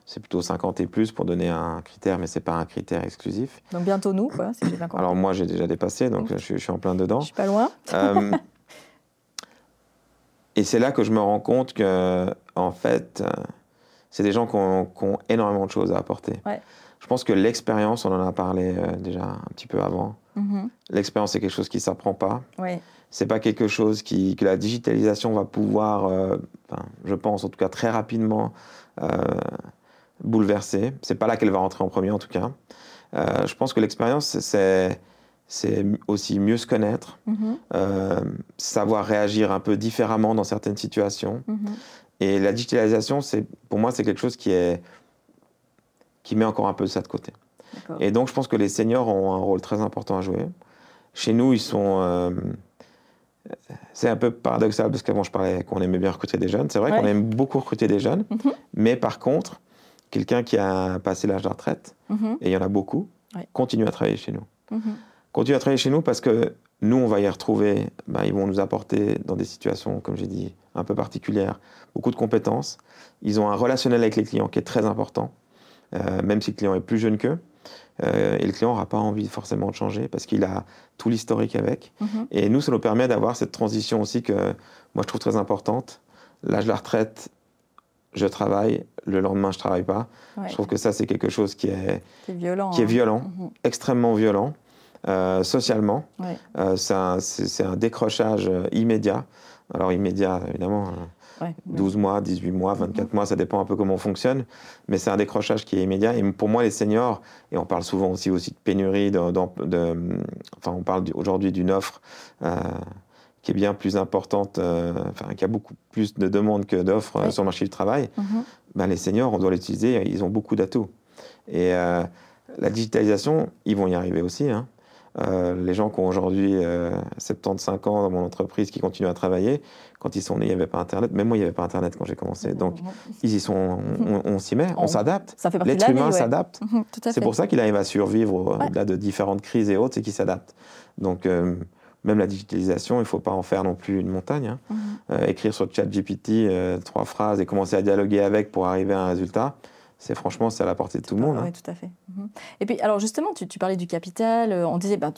C'est plutôt 50 et plus pour donner un critère, mais ce n'est pas un critère exclusif. Donc bientôt nous, quoi, si j'ai bien compris. Alors moi, j'ai déjà dépassé, donc je, je, suis en plein dedans. Je suis pas loin. Euh, et c'est là que je me rends compte que, en fait, euh, c'est des gens qui ont, qui ont, énormément de choses à apporter. Ouais. Je pense que l'expérience, on en a parlé euh, déjà un petit peu avant. Mhm. L'expérience, c'est quelque chose qui ne s'apprend pas. Ouais c'est pas quelque chose qui, que la digitalisation va pouvoir, euh, je pense en tout cas très rapidement, euh, bouleverser. C'est pas là qu'elle va rentrer en premier en tout cas. Euh, je pense que l'expérience, c'est c'est aussi mieux se connaître, mm-hmm. savoir réagir un peu différemment dans certaines situations. Mm-hmm. Et la digitalisation, pour moi, c'est quelque chose qui est qui met encore un peu ça de côté. Et donc, je pense que les seniors ont un rôle très important à jouer. Chez nous, ils sont c'est un peu paradoxal parce qu'avant je parlais qu'on aimait bien recruter des jeunes. C'est vrai qu'on aime beaucoup recruter des jeunes, mhm. mais par contre, quelqu'un qui a passé l'âge de retraite, mhm. et il y en a beaucoup, continue à travailler chez nous. Mhm. Continue à travailler chez nous parce que nous, on va y retrouver, ben, ils vont nous apporter dans des situations, comme j'ai dit, un peu particulières, beaucoup de compétences. Ils ont un relationnel avec les clients qui est très important, euh, même si le client est plus jeune qu'eux. Euh, et le client n'aura pas envie forcément de changer parce qu'il a tout l'historique avec. Mhm. Et nous, ça nous permet d'avoir cette transition aussi que moi je trouve très importante. L'âge de la retraite, je travaille, le lendemain je travaille pas. Je trouve que ça c'est quelque chose qui est, qui est violent, qui est hein. violent mhm. extrêmement violent. Euh, socialement, euh, c'est un, un, décrochage immédiat. Alors immédiat, évidemment, 12 mois, 18 mois, 24 mois, ça dépend un peu comment on fonctionne. Mais c'est un décrochage qui est immédiat. Et pour moi, les seniors, et on parle souvent aussi, aussi de pénurie, de, enfin, on parle aujourd'hui d'une offre euh, qui est bien plus importante, euh, enfin, qui a beaucoup plus de demandes que d'offres sur le marché du travail. Mm-hmm. Ben, les seniors, on doit l'utiliser, ils ont beaucoup d'atouts. Et la digitalisation, ils vont y arriver aussi. Hein. Euh, les gens qui ont aujourd'hui 75 euh, ans dans mon entreprise qui continuent à travailler, quand ils sont nés, il n'y avait pas Internet. Même moi, il n'y avait pas Internet quand j'ai commencé. Donc, ils y sont, on, s'y met, on, s'adapte. L'être humain s'adapte. Mhm, c'est pour ça qu'il arrive à survivre au-delà de différentes crises et autres, c'est qu'il s'adapte. Donc, euh, même la digitalisation, il ne faut pas en faire non plus une montagne. Hein. Mhm. écrire sur ChatGPT trois phrases et commencer à dialoguer avec pour arriver à un résultat, c'est franchement, c'est à la portée de tout le monde. Oui, hein. tout à fait. Mhm. Et puis, alors justement, tu, parlais du capital, euh, on disait, ben,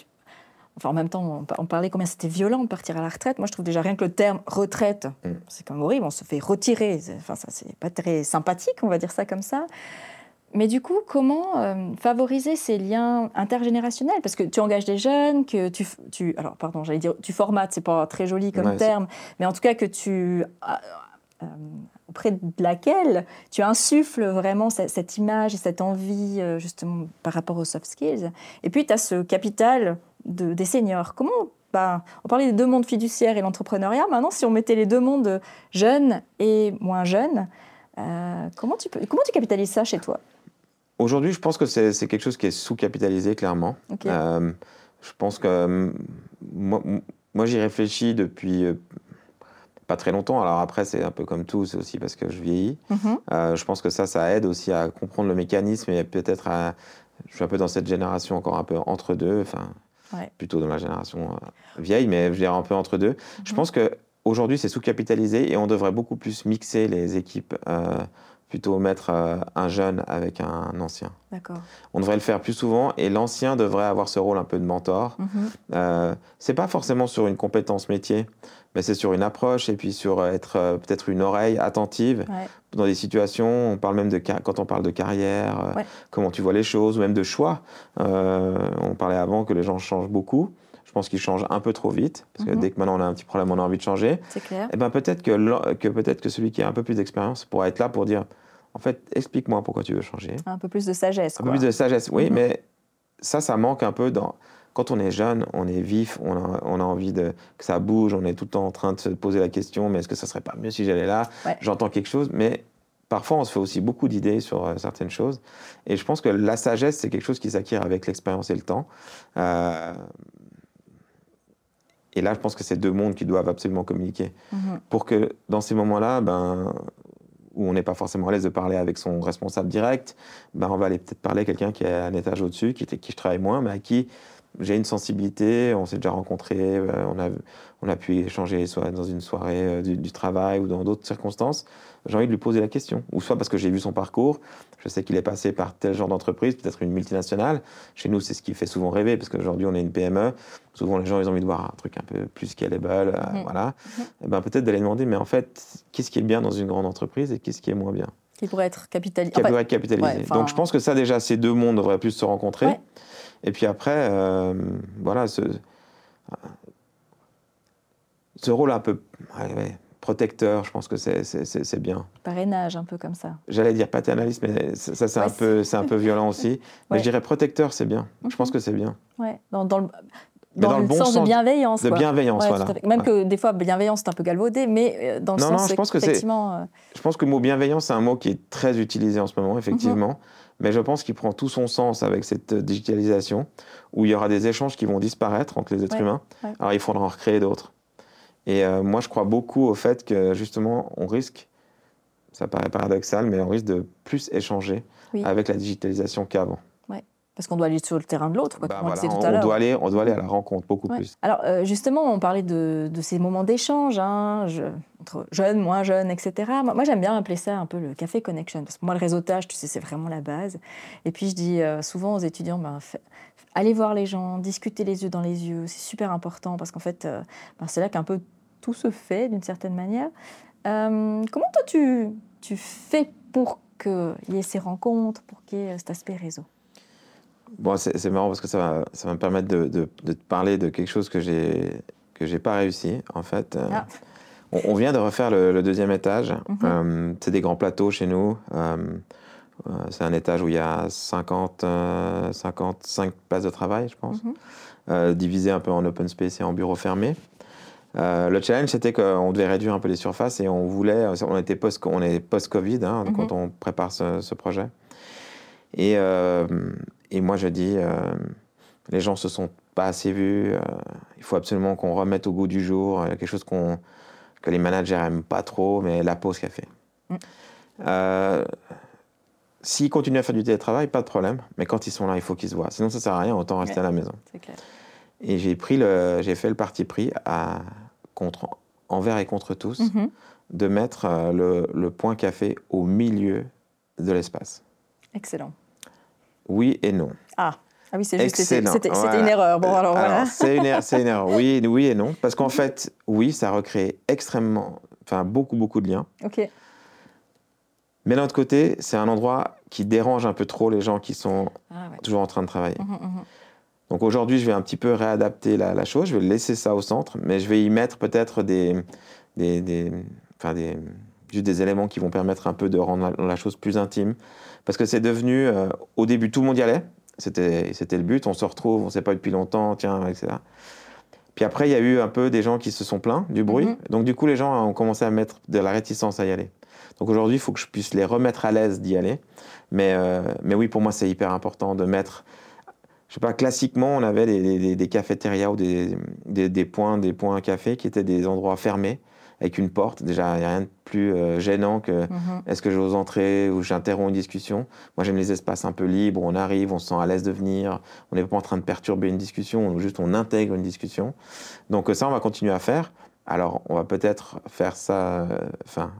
enfin en même temps, on, parlait combien c'était violent de partir à la retraite. Moi, je trouve déjà rien que le terme retraite, mm. c'est quand même horrible, on se fait retirer. Enfin, ça, c'est pas très sympathique, on va dire ça comme ça. Mais du coup, comment euh, favoriser ces liens intergénérationnels? Parce que tu engages des jeunes, que tu, tu alors pardon, j'allais dire tu formates, c'est pas très joli comme terme, mais en tout cas que tu euh, auprès de laquelle tu insuffles vraiment cette, image et cette envie euh, justement par rapport aux soft skills. Et puis tu as ce capital de, des seniors. Comment bah, on parlait des deux mondes fiduciaires et l'entrepreneuriat. Maintenant, si on mettait les deux mondes jeunes et moins jeunes, euh, comment, tu peux, comment tu capitalises ça chez toi? Aujourd'hui, je pense que c'est quelque chose qui est sous-capitalisé, clairement. je pense que moi, moi j'y réfléchis depuis pas très longtemps. Alors après, c'est un peu comme tout, c'est aussi parce que je vieillis. Mhm. Euh, je pense que ça, ça aide aussi à comprendre le mécanisme et peut-être à. Je suis un peu dans cette génération encore un peu entre deux, enfin, plutôt dans la génération euh, vieille, mais je dirais un peu entre deux. Je mhm. pense que aujourd'hui, c'est sous-capitalisé et on devrait beaucoup plus mixer les équipes. Euh, plutôt mettre un jeune avec un ancien. D'accord. On devrait le faire plus souvent et l'ancien devrait avoir ce rôle un peu de mentor. Mhm. c'est pas forcément sur une compétence métier c'est sur une approche et puis sur euh, être euh, peut-être une oreille attentive dans des situations. On parle même de quand on parle de carrière, euh, comment tu vois les choses, ou même de choix. on parlait avant que les gens changent beaucoup. Pense qu'ils changent un peu trop vite parce que mhm. dès que maintenant on a un petit problème, on a envie de changer. C'est clair. Et eh ben peut-être que, que peut-être que celui qui a un peu plus d'expérience pourra être là pour dire, en fait, explique-moi pourquoi tu veux changer. Un peu plus de sagesse. Un peu plus de sagesse, oui, mhm. mais ça, ça manque un peu dans quand on est jeune, on est vif, on a, envie de, que ça bouge, on est tout le temps en train de se poser la question, mais est-ce que ça serait pas mieux si j'allais là? J'entends quelque chose, mais parfois on se fait aussi beaucoup d'idées sur euh, certaines choses. Et je pense que la sagesse, c'est quelque chose qui s'acquiert avec l'expérience et le temps. Euh, et là, je pense que c'est deux mondes qui doivent absolument communiquer. Mhm. Pour que dans ces moments-là, ben, où on n'est pas forcément à l'aise de parler avec son responsable direct, ben, on va aller peut-être parler à quelqu'un qui est un étage au-dessus, qui, qui je travaille moins, mais à qui j'ai une sensibilité, on s'est déjà rencontrés, euh, on, a, on a pu échanger soit dans une soirée euh, du, travail ou dans d'autres circonstances. J'ai envie de lui poser la question. Ou soit parce que j'ai vu son parcours, je sais qu'il est passé par tel genre d'entreprise, peut-être une multinationale. Chez nous, c'est ce qui fait souvent rêver, parce qu'aujourd'hui, on est une PME. Souvent, les gens, ils ont envie de voir un truc un peu plus scalable, euh, mhm. voilà. Eh ben, peut-être d'aller demander, mais en fait, qu'est-ce qui est bien dans une grande entreprise et qu'est-ce qui est moins bien? Qui pourrait être capitalisé. Qui pourrait être capitalisé. Donc, je pense que ça, déjà, ces deux mondes devraient plus se rencontrer. Et puis après, euh, voilà, ce, ce rôle un peu protecteur, je pense que c'est bien. Parrainage, un peu comme ça. J'allais dire paternaliste, mais ça, c'est un, peu, un peu violent aussi. Mais je dirais protecteur, c'est bien. Je pense mhm. que c'est bien. Ouais. Dans, dans le... Dans, le, bon sens, de bienveillance. De bienveillance, voilà. Même que des fois, bienveillance, c'est un peu galvaudé, mais euh, dans le sens, non, je pense que effectivement... Euh, je pense que le mot bienveillance, c'est un mot qui est très utilisé en ce moment, effectivement. Mhm mais je pense qu'il prend tout son sens avec cette digitalisation, où il y aura des échanges qui vont disparaître entre les êtres humains. Alors il faudra en recréer d'autres. Et euh, moi, je crois beaucoup au fait que justement, on risque, ça paraît paradoxal, mais on risque de plus échanger avec la digitalisation qu'avant. Parce qu'on doit aller sur le terrain de l'autre, bah on, tout à on, doit aller, on doit aller à la rencontre beaucoup plus. Alors euh, justement, on parlait de, ces moments d'échange, hein, entre jeunes, moins jeunes, etc. Moi, j'aime bien appeler ça un peu le café connection, parce que moi, le réseautage, tu sais, c'est vraiment la base. Et puis je dis euh, souvent aux étudiants, ben, allez voir les gens, discuter les yeux dans les yeux, c'est super important, parce qu'en fait, euh, ben, c'est là qu'un peu tout se fait d'une certaine manière. comment toi, tu, tu fais pour qu'il y ait ces rencontres, pour qu'il y ait cet aspect réseau? Bon, c'est marrant parce que ça va, ça va me permettre de, de, te parler de quelque chose que j'ai que j'ai pas réussi en fait. Euh, ah. on, vient de refaire le, deuxième étage. Mhm. c'est des grands plateaux chez nous. c'est un étage où il y a 50, 55 places de travail, je pense, mhm. divisé un peu en open space et en bureau fermé. Euh, le challenge, c'était qu'on devait réduire un peu les surfaces et on voulait, on était post, on est post-Covid hein, mhm. quand on prépare ce, projet. Et, euh, et, moi, je dis, euh, les gens se sont pas assez vus. il faut absolument qu'on remette au goût du jour quelque chose qu'on, que les managers aiment pas trop, mais la pause café. Mm. S'ils continuent à faire du télétravail, pas de problème. Mais quand ils sont là, il faut qu'ils se voient. Sinon, ça sert à rien. Autant rester à la maison. Clair. Et j'ai pris le, j'ai fait le parti pris à contre, envers et contre tous, mhm. de mettre euh, le, point café au milieu de l'espace. Excellent. Oui et non. Ah, ah oui, c'est juste, c'était une erreur. Bon, alors, voilà. C'est une, une, erreur, oui, oui et non. Parce qu'en fait, oui, ça recrée extrêmement, enfin, beaucoup, beaucoup de liens. OK. Mais d'un autre côté, c'est un endroit qui dérange un peu trop les gens qui sont ah toujours en train de travailler. Mhm, mhm. Donc aujourd'hui, je vais un petit peu réadapter la, chose, je vais laisser ça au centre, mais je vais y mettre peut-être des, des, des, enfin des, juste des éléments qui vont permettre un peu de rendre la, chose plus intime. Parce que c'est devenu, euh, au début, tout le monde y allait, c'était, le but, on se retrouve, on ne sait pas depuis longtemps, tiens, etc. Puis après, il y a eu un peu des gens qui se sont plaints du bruit. Mm-hmm. Donc du coup, les gens ont commencé à mettre de la réticence à y aller. Donc aujourd'hui, il faut que je puisse les remettre à l'aise d'y aller. Mais, euh, mais oui, pour moi, c'est hyper important de mettre je sais pas, classiquement, on avait des, des, cafétérias ou des, des, points, des points café qui étaient des endroits fermés avec une porte. Déjà, il n'y a rien de plus euh, gênant que mhm. est-ce que j'ose entrer ou j'interromps une discussion. Moi, j'aime les espaces un peu libres, on arrive, on se sent à l'aise de venir, on n'est pas en train de perturber une discussion, juste on intègre une discussion. Donc ça, on va continuer à faire. Alors, on va peut-être faire ça, euh, enfin,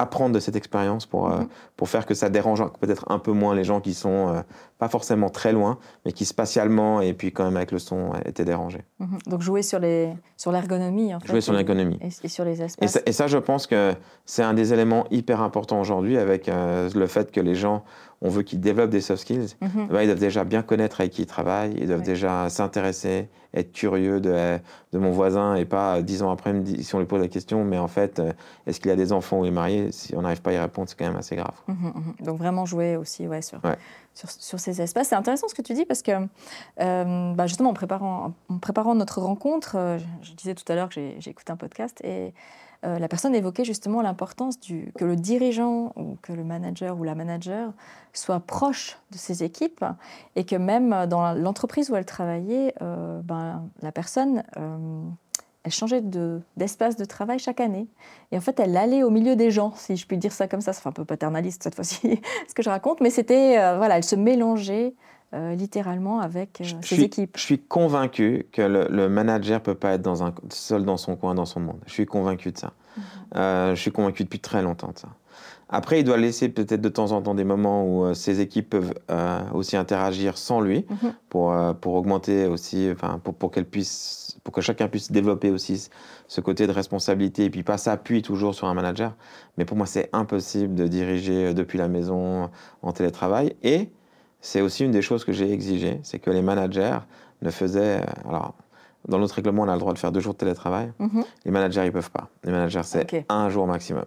apprendre de cette expérience pour, euh, mhm. pour faire que ça dérange peut-être un peu moins les gens qui sont euh, pas forcément très loin, mais qui spatialement et puis quand même avec le son étaient dérangés. Mhm. Donc jouer sur sur l'ergonomie fait. Jouer sur l'ergonomie. Et, sur les espaces. Et ça, je pense que c'est un des éléments hyper importants aujourd'hui avec euh, le fait que les gens on veut qu'ils développent des soft skills, mhm. bah, ils doivent déjà bien connaître avec qui ils travaillent, ils doivent déjà s'intéresser, être curieux de, de, mon voisin et pas dix ans après, si on lui pose la question, mais en fait, euh, est-ce qu'il a des enfants ou est marié Si on n'arrive pas à y répondre, c'est quand même assez grave. Mhm, mhm. Donc vraiment jouer aussi ouais, sur, sur, sur, ces espaces. C'est intéressant ce que tu dis parce que euh, bah, justement en préparant, en préparant notre rencontre, euh, je disais tout à l'heure que j'ai écouté un podcast et euh, la personne évoquait justement l'importance que le dirigeant ou que le manager ou la manager soit proche de ses équipes et que même dans l'entreprise où elle travaillait, euh, ben, la personne, euh, elle changeait d'espace de, travail chaque année. Et en fait, elle allait au milieu des gens, si je puis dire ça comme ça. C'est un peu paternaliste cette fois-ci, ce que je raconte, mais c'était, voilà, elle se mélangeait euh, littéralement avec euh, ses équipes. Je suis convaincu que le, manager ne peut pas être dans un, seul dans son coin, dans son monde. Je suis convaincu de ça. Mhm. Euh, je suis convaincu depuis très longtemps de ça. Après, il doit laisser peut-être de temps en temps des moments où ses équipes peuvent aussi interagir sans lui mhm. pour, pour augmenter aussi, enfin, pour, pour pour que chacun puisse développer aussi ce côté de responsabilité et puis pas s'appuyer toujours sur un manager. Mais pour moi, c'est impossible de diriger depuis la maison en télétravail et c'est aussi une des choses que j'ai exigées, c'est que les managers ne faisaient. Alors, dans notre règlement, on a le droit de faire deux jours de télétravail. Mhm. Les managers, ils ne peuvent pas. Les managers, c'est un jour maximum.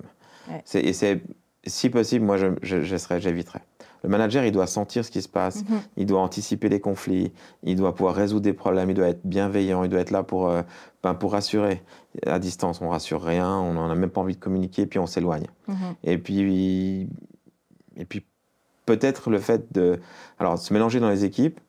Et c'est, si possible, moi, je, j'éviterais. Le manager, il doit sentir ce qui se passe, mhm. il doit anticiper les conflits, il doit pouvoir résoudre des problèmes, il doit être bienveillant, il doit être là pour, euh, ben, pour rassurer. À distance, on rassure rien, on n'en a même pas envie de communiquer, puis on s'éloigne. Mhm. Et puis, et puis peut-être le fait de alors, se mélanger dans les équipes.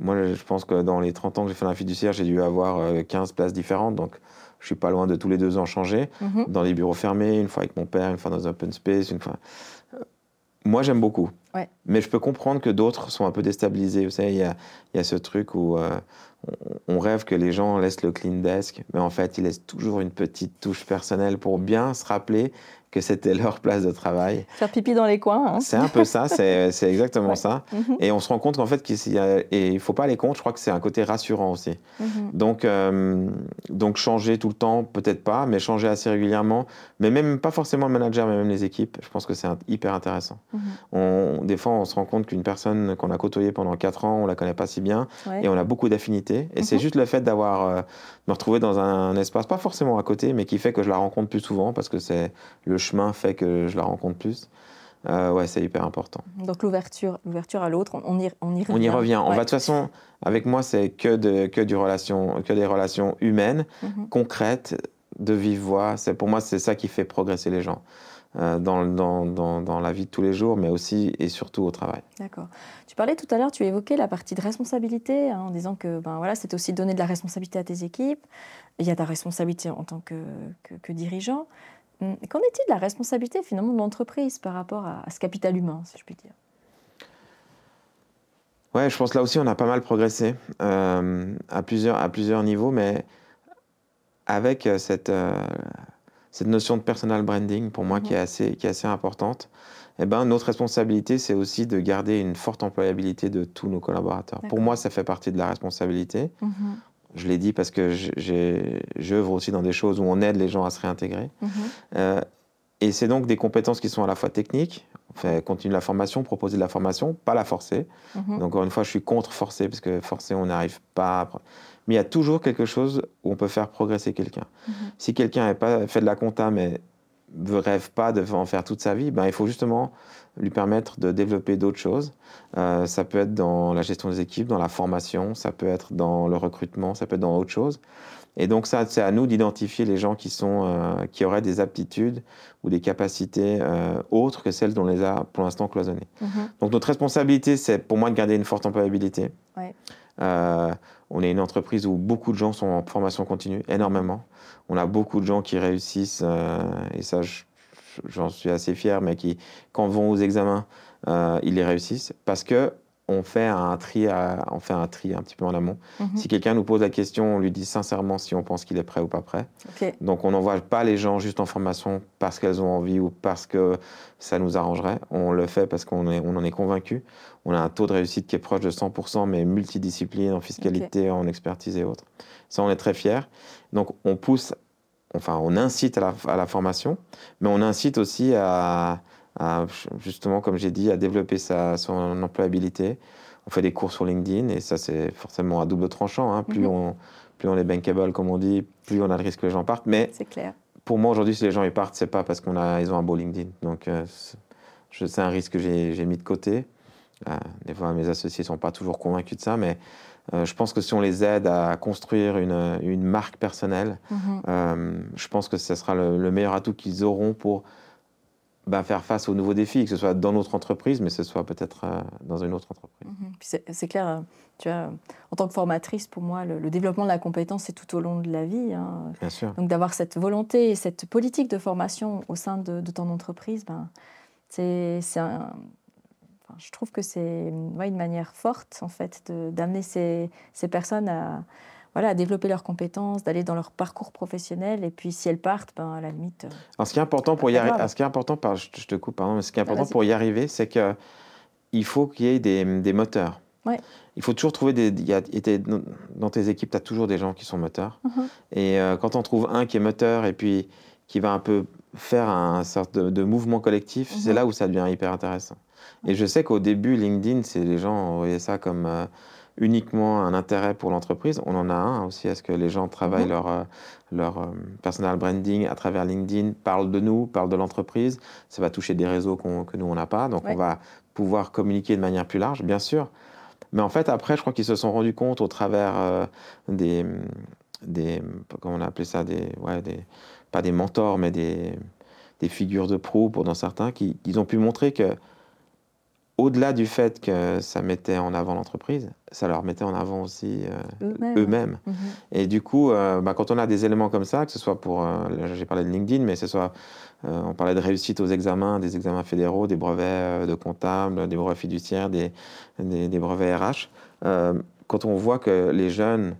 Moi, je pense que dans les 30 ans que j'ai fait la fiduciaire, j'ai dû avoir 15 euh, places différentes. Donc, je suis pas loin de tous les deux ans changer. Mhm. Dans les bureaux fermés, une fois avec mon père, une fois dans un open space, une fois. Euh, moi, j'aime beaucoup. Mais je peux comprendre que d'autres sont un peu déstabilisés. Vous savez, il y a, y a, ce truc où euh, on, rêve que les gens laissent le clean desk, mais en fait, ils laissent toujours une petite touche personnelle pour bien se rappeler que c'était leur place de travail. Faire pipi dans les coins. Hein. C'est un peu ça, c'est exactement ça. Mhm. Et on se rend compte qu'en fait, qu'il ne faut pas aller contre, je crois que c'est un côté rassurant aussi. Mhm. donc, euh, donc changer tout le temps, peut-être pas, mais changer assez régulièrement, mais même pas forcément le manager, mais même les équipes, je pense que c'est hyper intéressant. Mhm. on, des fois, on se rend compte qu'une personne qu'on a côtoyée pendant 4 ans, on la connaît pas si bien, et on a beaucoup d'affinités. Et c'est juste le fait d'avoir euh, me retrouver dans un espace, pas forcément à côté, mais qui fait que je la rencontre plus souvent, parce que c'est le chemin fait que je la rencontre plus. Euh, ouais, c'est hyper important. Donc l'ouverture, l'ouverture à l'autre, on y, on y revient. On y revient. On va de toute façon, avec moi, c'est que, de, que, du relation, que des relations humaines, mhm. concrètes, de vive voix. C'est, pour moi, c'est ça qui fait progresser les gens. Euh, dans, dans, dans, dans, la vie de tous les jours, mais aussi et surtout au travail. D'accord. Tu parlais tout à l'heure, tu évoquais la partie de responsabilité, hein, en disant que ben, voilà, c'était aussi donner de la responsabilité à tes équipes. Il y a ta responsabilité en tant que, que, que dirigeant. Hum, qu'en est-il de la responsabilité finalement de l'entreprise par rapport à, ce capital humain, si je puis dire? Ouais, je pense que là aussi on a pas mal progressé euh, à, plusieurs, à plusieurs niveaux, mais avec euh, cette, euh, cette notion de personal branding, pour moi, qui, est assez, qui est assez importante, eh ben, notre responsabilité, c'est aussi de garder une forte employabilité de tous nos collaborateurs. Pour moi, ça fait partie de la responsabilité. Mhm. Je l'ai dit parce que j'œuvre aussi dans des choses où on aide les gens à se réintégrer. Mhm. Euh, et c'est donc des compétences qui sont à la fois techniques, on fait continuer la formation, proposer de la formation, pas la forcer. Mhm. Donc, encore une fois, je suis contre forcer parce que forcer, on n'arrive pas à... Mais il y a toujours quelque chose où on peut faire progresser quelqu'un. Mhm. Si quelqu'un n'a pas fait de la compta, mais ne rêve pas de en faire toute sa vie, ben, il faut justement lui permettre de développer d'autres choses. Euh, ça peut être dans la gestion des équipes, dans la formation, ça peut être dans le recrutement, ça peut être dans autre chose. Et donc ça, c'est à nous d'identifier les gens qui, sont, euh, qui auraient des aptitudes ou des capacités euh, autres que celles dont on les a pour l'instant cloisonnées. Mhm. Donc notre responsabilité, c'est pour moi de garder une forte employabilité. on est une entreprise où beaucoup de gens sont en formation continue, énormément. On a beaucoup de gens qui réussissent, et ça, je, j'en suis assez fier, mais qui, quand vont aux examens, euh, ils les réussissent parce que on fait un tri, on fait un tri un petit peu en amont. Mhm. Si quelqu'un nous pose la question, on lui dit sincèrement si on pense qu'il est prêt ou pas prêt. Donc on n'envoie pas les gens juste en formation parce qu'elles ont envie ou parce que ça nous arrangerait. On le fait parce qu'on on en est convaincu. On a un taux de réussite qui est proche de 100%, mais multidiscipline, en fiscalité, en expertise et autres. Ça, on est très fiers. Donc on pousse enfin, on incite à la, formation, mais on incite aussi à, justement, comme j'ai dit, à développer sa, son employabilité. On fait des cours sur LinkedIn et ça, c'est forcément à double tranchant. Hein. Plus, mhm. on, plus on est bankable, comme on dit, plus on a le risque que les gens partent. Mais clair. pour moi, aujourd'hui, si les gens ils partent, c'est pas parce qu'ils ont un beau LinkedIn. Donc, euh, c'est un risque que j'ai mis de côté. Euh, des fois, mes associés ne sont pas toujours convaincus de ça, mais euh, je pense que si on les aide à construire une, une marque personnelle, mhm. euh, je pense que ce sera le, meilleur atout qu'ils auront pour bah, faire face aux nouveaux défis, que ce soit dans notre entreprise, mais que ce soit peut-être euh, dans une autre entreprise. Mhm. C'est clair, tu vois, en tant que formatrice, pour moi, le, développement de la compétence, c'est tout au long de la vie. Hein. Bien sûr. Donc d'avoir cette volonté et cette politique de formation au sein de, de ton entreprise, ben, c'est un je trouve que c'est une manière forte, en fait, d'amener ces, ces, personnes à, voilà, à développer leurs compétences, d'aller dans leur parcours professionnel. Et puis, si elles partent, ben, à la limite. Euh, Alors, ce qui est important pour y arriver, ce qui est important, je te coupe, pardon, mais ce qui est important pour y arriver, c'est que il faut qu'il y ait des, des moteurs. Ouais. Il faut toujours trouver des. Il y a, dans tes équipes, tu as toujours des gens qui sont moteurs. Uh-huh. Et euh, quand on trouve un qui est moteur et puis qui va un peu faire un, sorte de, mouvement collectif, c'est uh-huh. là où ça devient hyper intéressant. Et je sais qu'au début, LinkedIn, c'est les gens voyaient ça comme euh, uniquement un intérêt pour l'entreprise. On en a un aussi, est-ce que les gens travaillent mhm. leur, euh, leur euh, personal branding à travers LinkedIn, parlent de nous, parlent de l'entreprise. Ça va toucher des réseaux que nous, on n'a pas. Donc, on va pouvoir communiquer de manière plus large, bien sûr. Mais en fait, après, je crois qu'ils se sont rendus compte au travers des, des, comment on a appelé ça, des, ouais, des, pas des mentors, mais des, des figures de proue pour dans certains, qu'ils ont pu montrer que au-delà du fait que ça mettait en avant l'entreprise, ça leur mettait en avant aussi euh, eux-mêmes. Mhm. Et du coup, euh, bah, quand on a des éléments comme ça, que ce soit pour, euh, j'ai parlé de LinkedIn, mais ce soit, on parlait de réussite aux examens, des examens fédéraux, des brevets de comptable, des brevets fiduciaires, des, des, brevets RH, quand on voit que les jeunes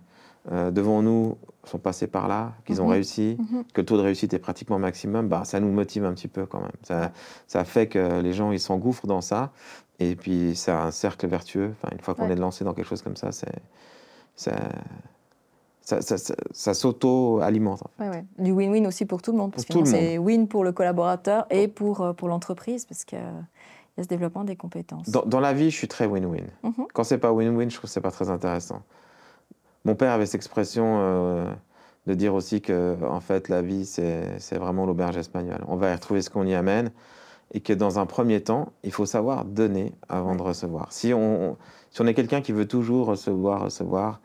devant nous sont passés par là, qu'ils ont Mhm. réussi, Mhm. que le taux de réussite est pratiquement maximum, bah, ça nous motive un petit peu quand même. Ça, ça fait que les gens ils s'engouffrent dans ça. Et puis c'est un cercle vertueux. Enfin, une fois qu'on Ouais. est lancé dans quelque chose comme ça, c'est, ça, ça, ça, ça- ça s'auto-alimente. en fait. Ouais, ouais. Du win-win aussi pour tout le monde. Parce que Pour le c'est win pour le collaborateur et pour, euh, pour l'entreprise, parce qu'il y a ce développement des compétences. Dans, dans la vie, je suis très win-win. Mhm. Quand c'est pas win-win, je trouve que c'est pas très intéressant. Mon père avait cette expression euh, de dire aussi que en fait la vie c'est c'est vraiment l'auberge espagnole. On va y retrouver ce qu'on y amène et que dans un premier temps, il faut savoir donner avant de recevoir. Si on, on- si on est quelqu'un qui veut toujours recevoir, recevoir,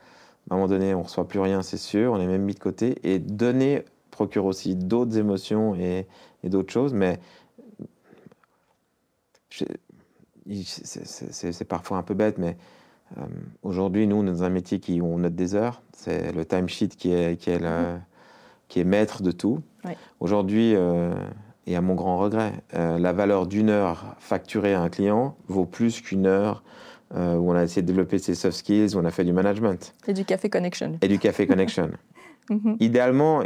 à un moment donné, on reçoit plus rien, c'est sûr, on est même mis de côté. Et donner procure aussi d'autres émotions et, et d'autres choses, mais c'est- parfois un peu bête, mais euh, aujourd'hui, nous, on est dans un métier qui on note des heures. C'est le timesheet qui est, qui, est le- qui est maître de tout. Oui. Aujourd'hui, euh, et à mon grand regret, euh, la valeur d'une heure facturée à un client vaut plus qu'une heure euh, où on a essayé de développer ses soft skills, où on a fait du management Et du Café Connection. et du Café Connection. Mhm. Idéalement,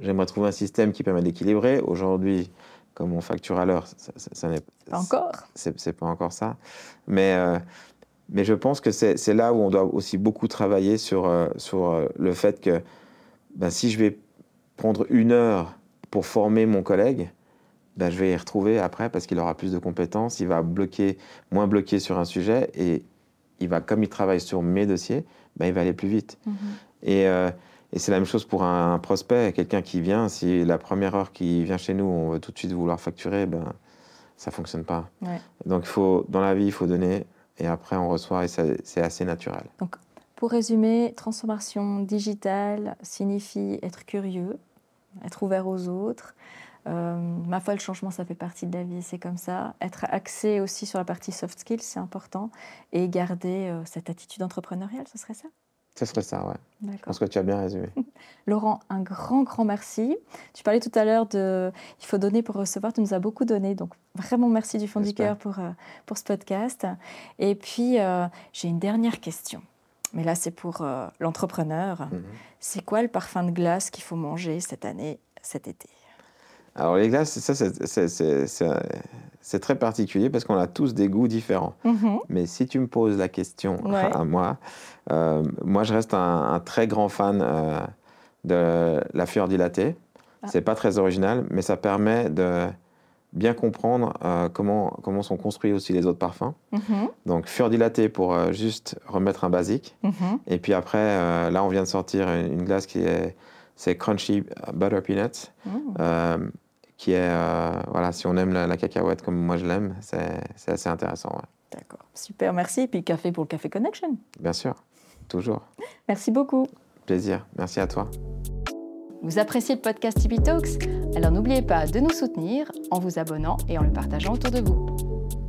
j'aimerais trouver un système qui permet d'équilibrer. Aujourd'hui, comme on facture à l'heure, ça, ça- ça n'est Pas encore. c'est c'est pas encore ça. Mais, euh, mais je pense que c'est c'est là où on doit aussi beaucoup travailler sur, euh, sur le fait que ben, si je vais prendre une heure pour former mon collègue, ben, je vais y retrouver après parce qu'il aura plus de compétences, il va bloquer, moins bloquer sur un sujet et il va, comme il travaille sur mes dossiers, ben, il va aller plus vite. Mhm. Et, euh, et c'est la même chose pour un, prospect, quelqu'un qui vient. Si la première heure qui vient chez nous, on veut tout de suite vouloir facturer, ben, ça fonctionne pas. Ouais. Donc il faut, dans la vie, il faut donner et après on reçoit et c'est assez naturel. Pour résumer, transformation digitale signifie être curieux, être ouvert aux autres. Euh, ma foi, le changement, ça fait partie de la vie, c'est comme ça. Être axé aussi sur la partie soft skills, c'est important. Et garder euh, cette attitude entrepreneuriale, ce serait ça? Ce serait ça, ouais. Je D'accord. pense que tu as bien résumé. Laurent, un grand, grand merci. Tu parlais tout à l'heure de il faut donner pour recevoir. Tu nous as beaucoup donné. Donc, vraiment merci du fond du cœur pour, euh, pour ce podcast. Et puis, j'ai une dernière question. Mais là, c'est pour l'entrepreneur. Mhm. C'est quoi le parfum de glace qu'il faut manger cette année, cet été? Alors les glaces, ça c'est- très particulier parce qu'on a tous des goûts différents. Mhm. Mais si tu me poses la question Ouais. à moi, euh, moi je reste un, un très grand fan euh, de la fleur dilatée. Ah. C'est pas très original, mais ça permet de bien comprendre euh, comment, comment sont construits aussi les autres parfums. Mhm. Donc fleur dilatée pour juste remettre un basique. Mhm. Et puis après, là on vient de sortir une, une glace qui est c'est crunchy butter peanuts. Qui est, euh, voilà, si on aime la, la cacahuète comme moi je l'aime, c'est c'est assez intéressant, ouais. D'accord. Super, merci. Et puis, café pour le Café Connection. bien sûr, toujours. Merci beaucoup. Plaisir, merci à toi. Vous appréciez le podcast Tipeee Talks? Alors n'oubliez pas de nous soutenir en vous abonnant et en le partageant autour de vous.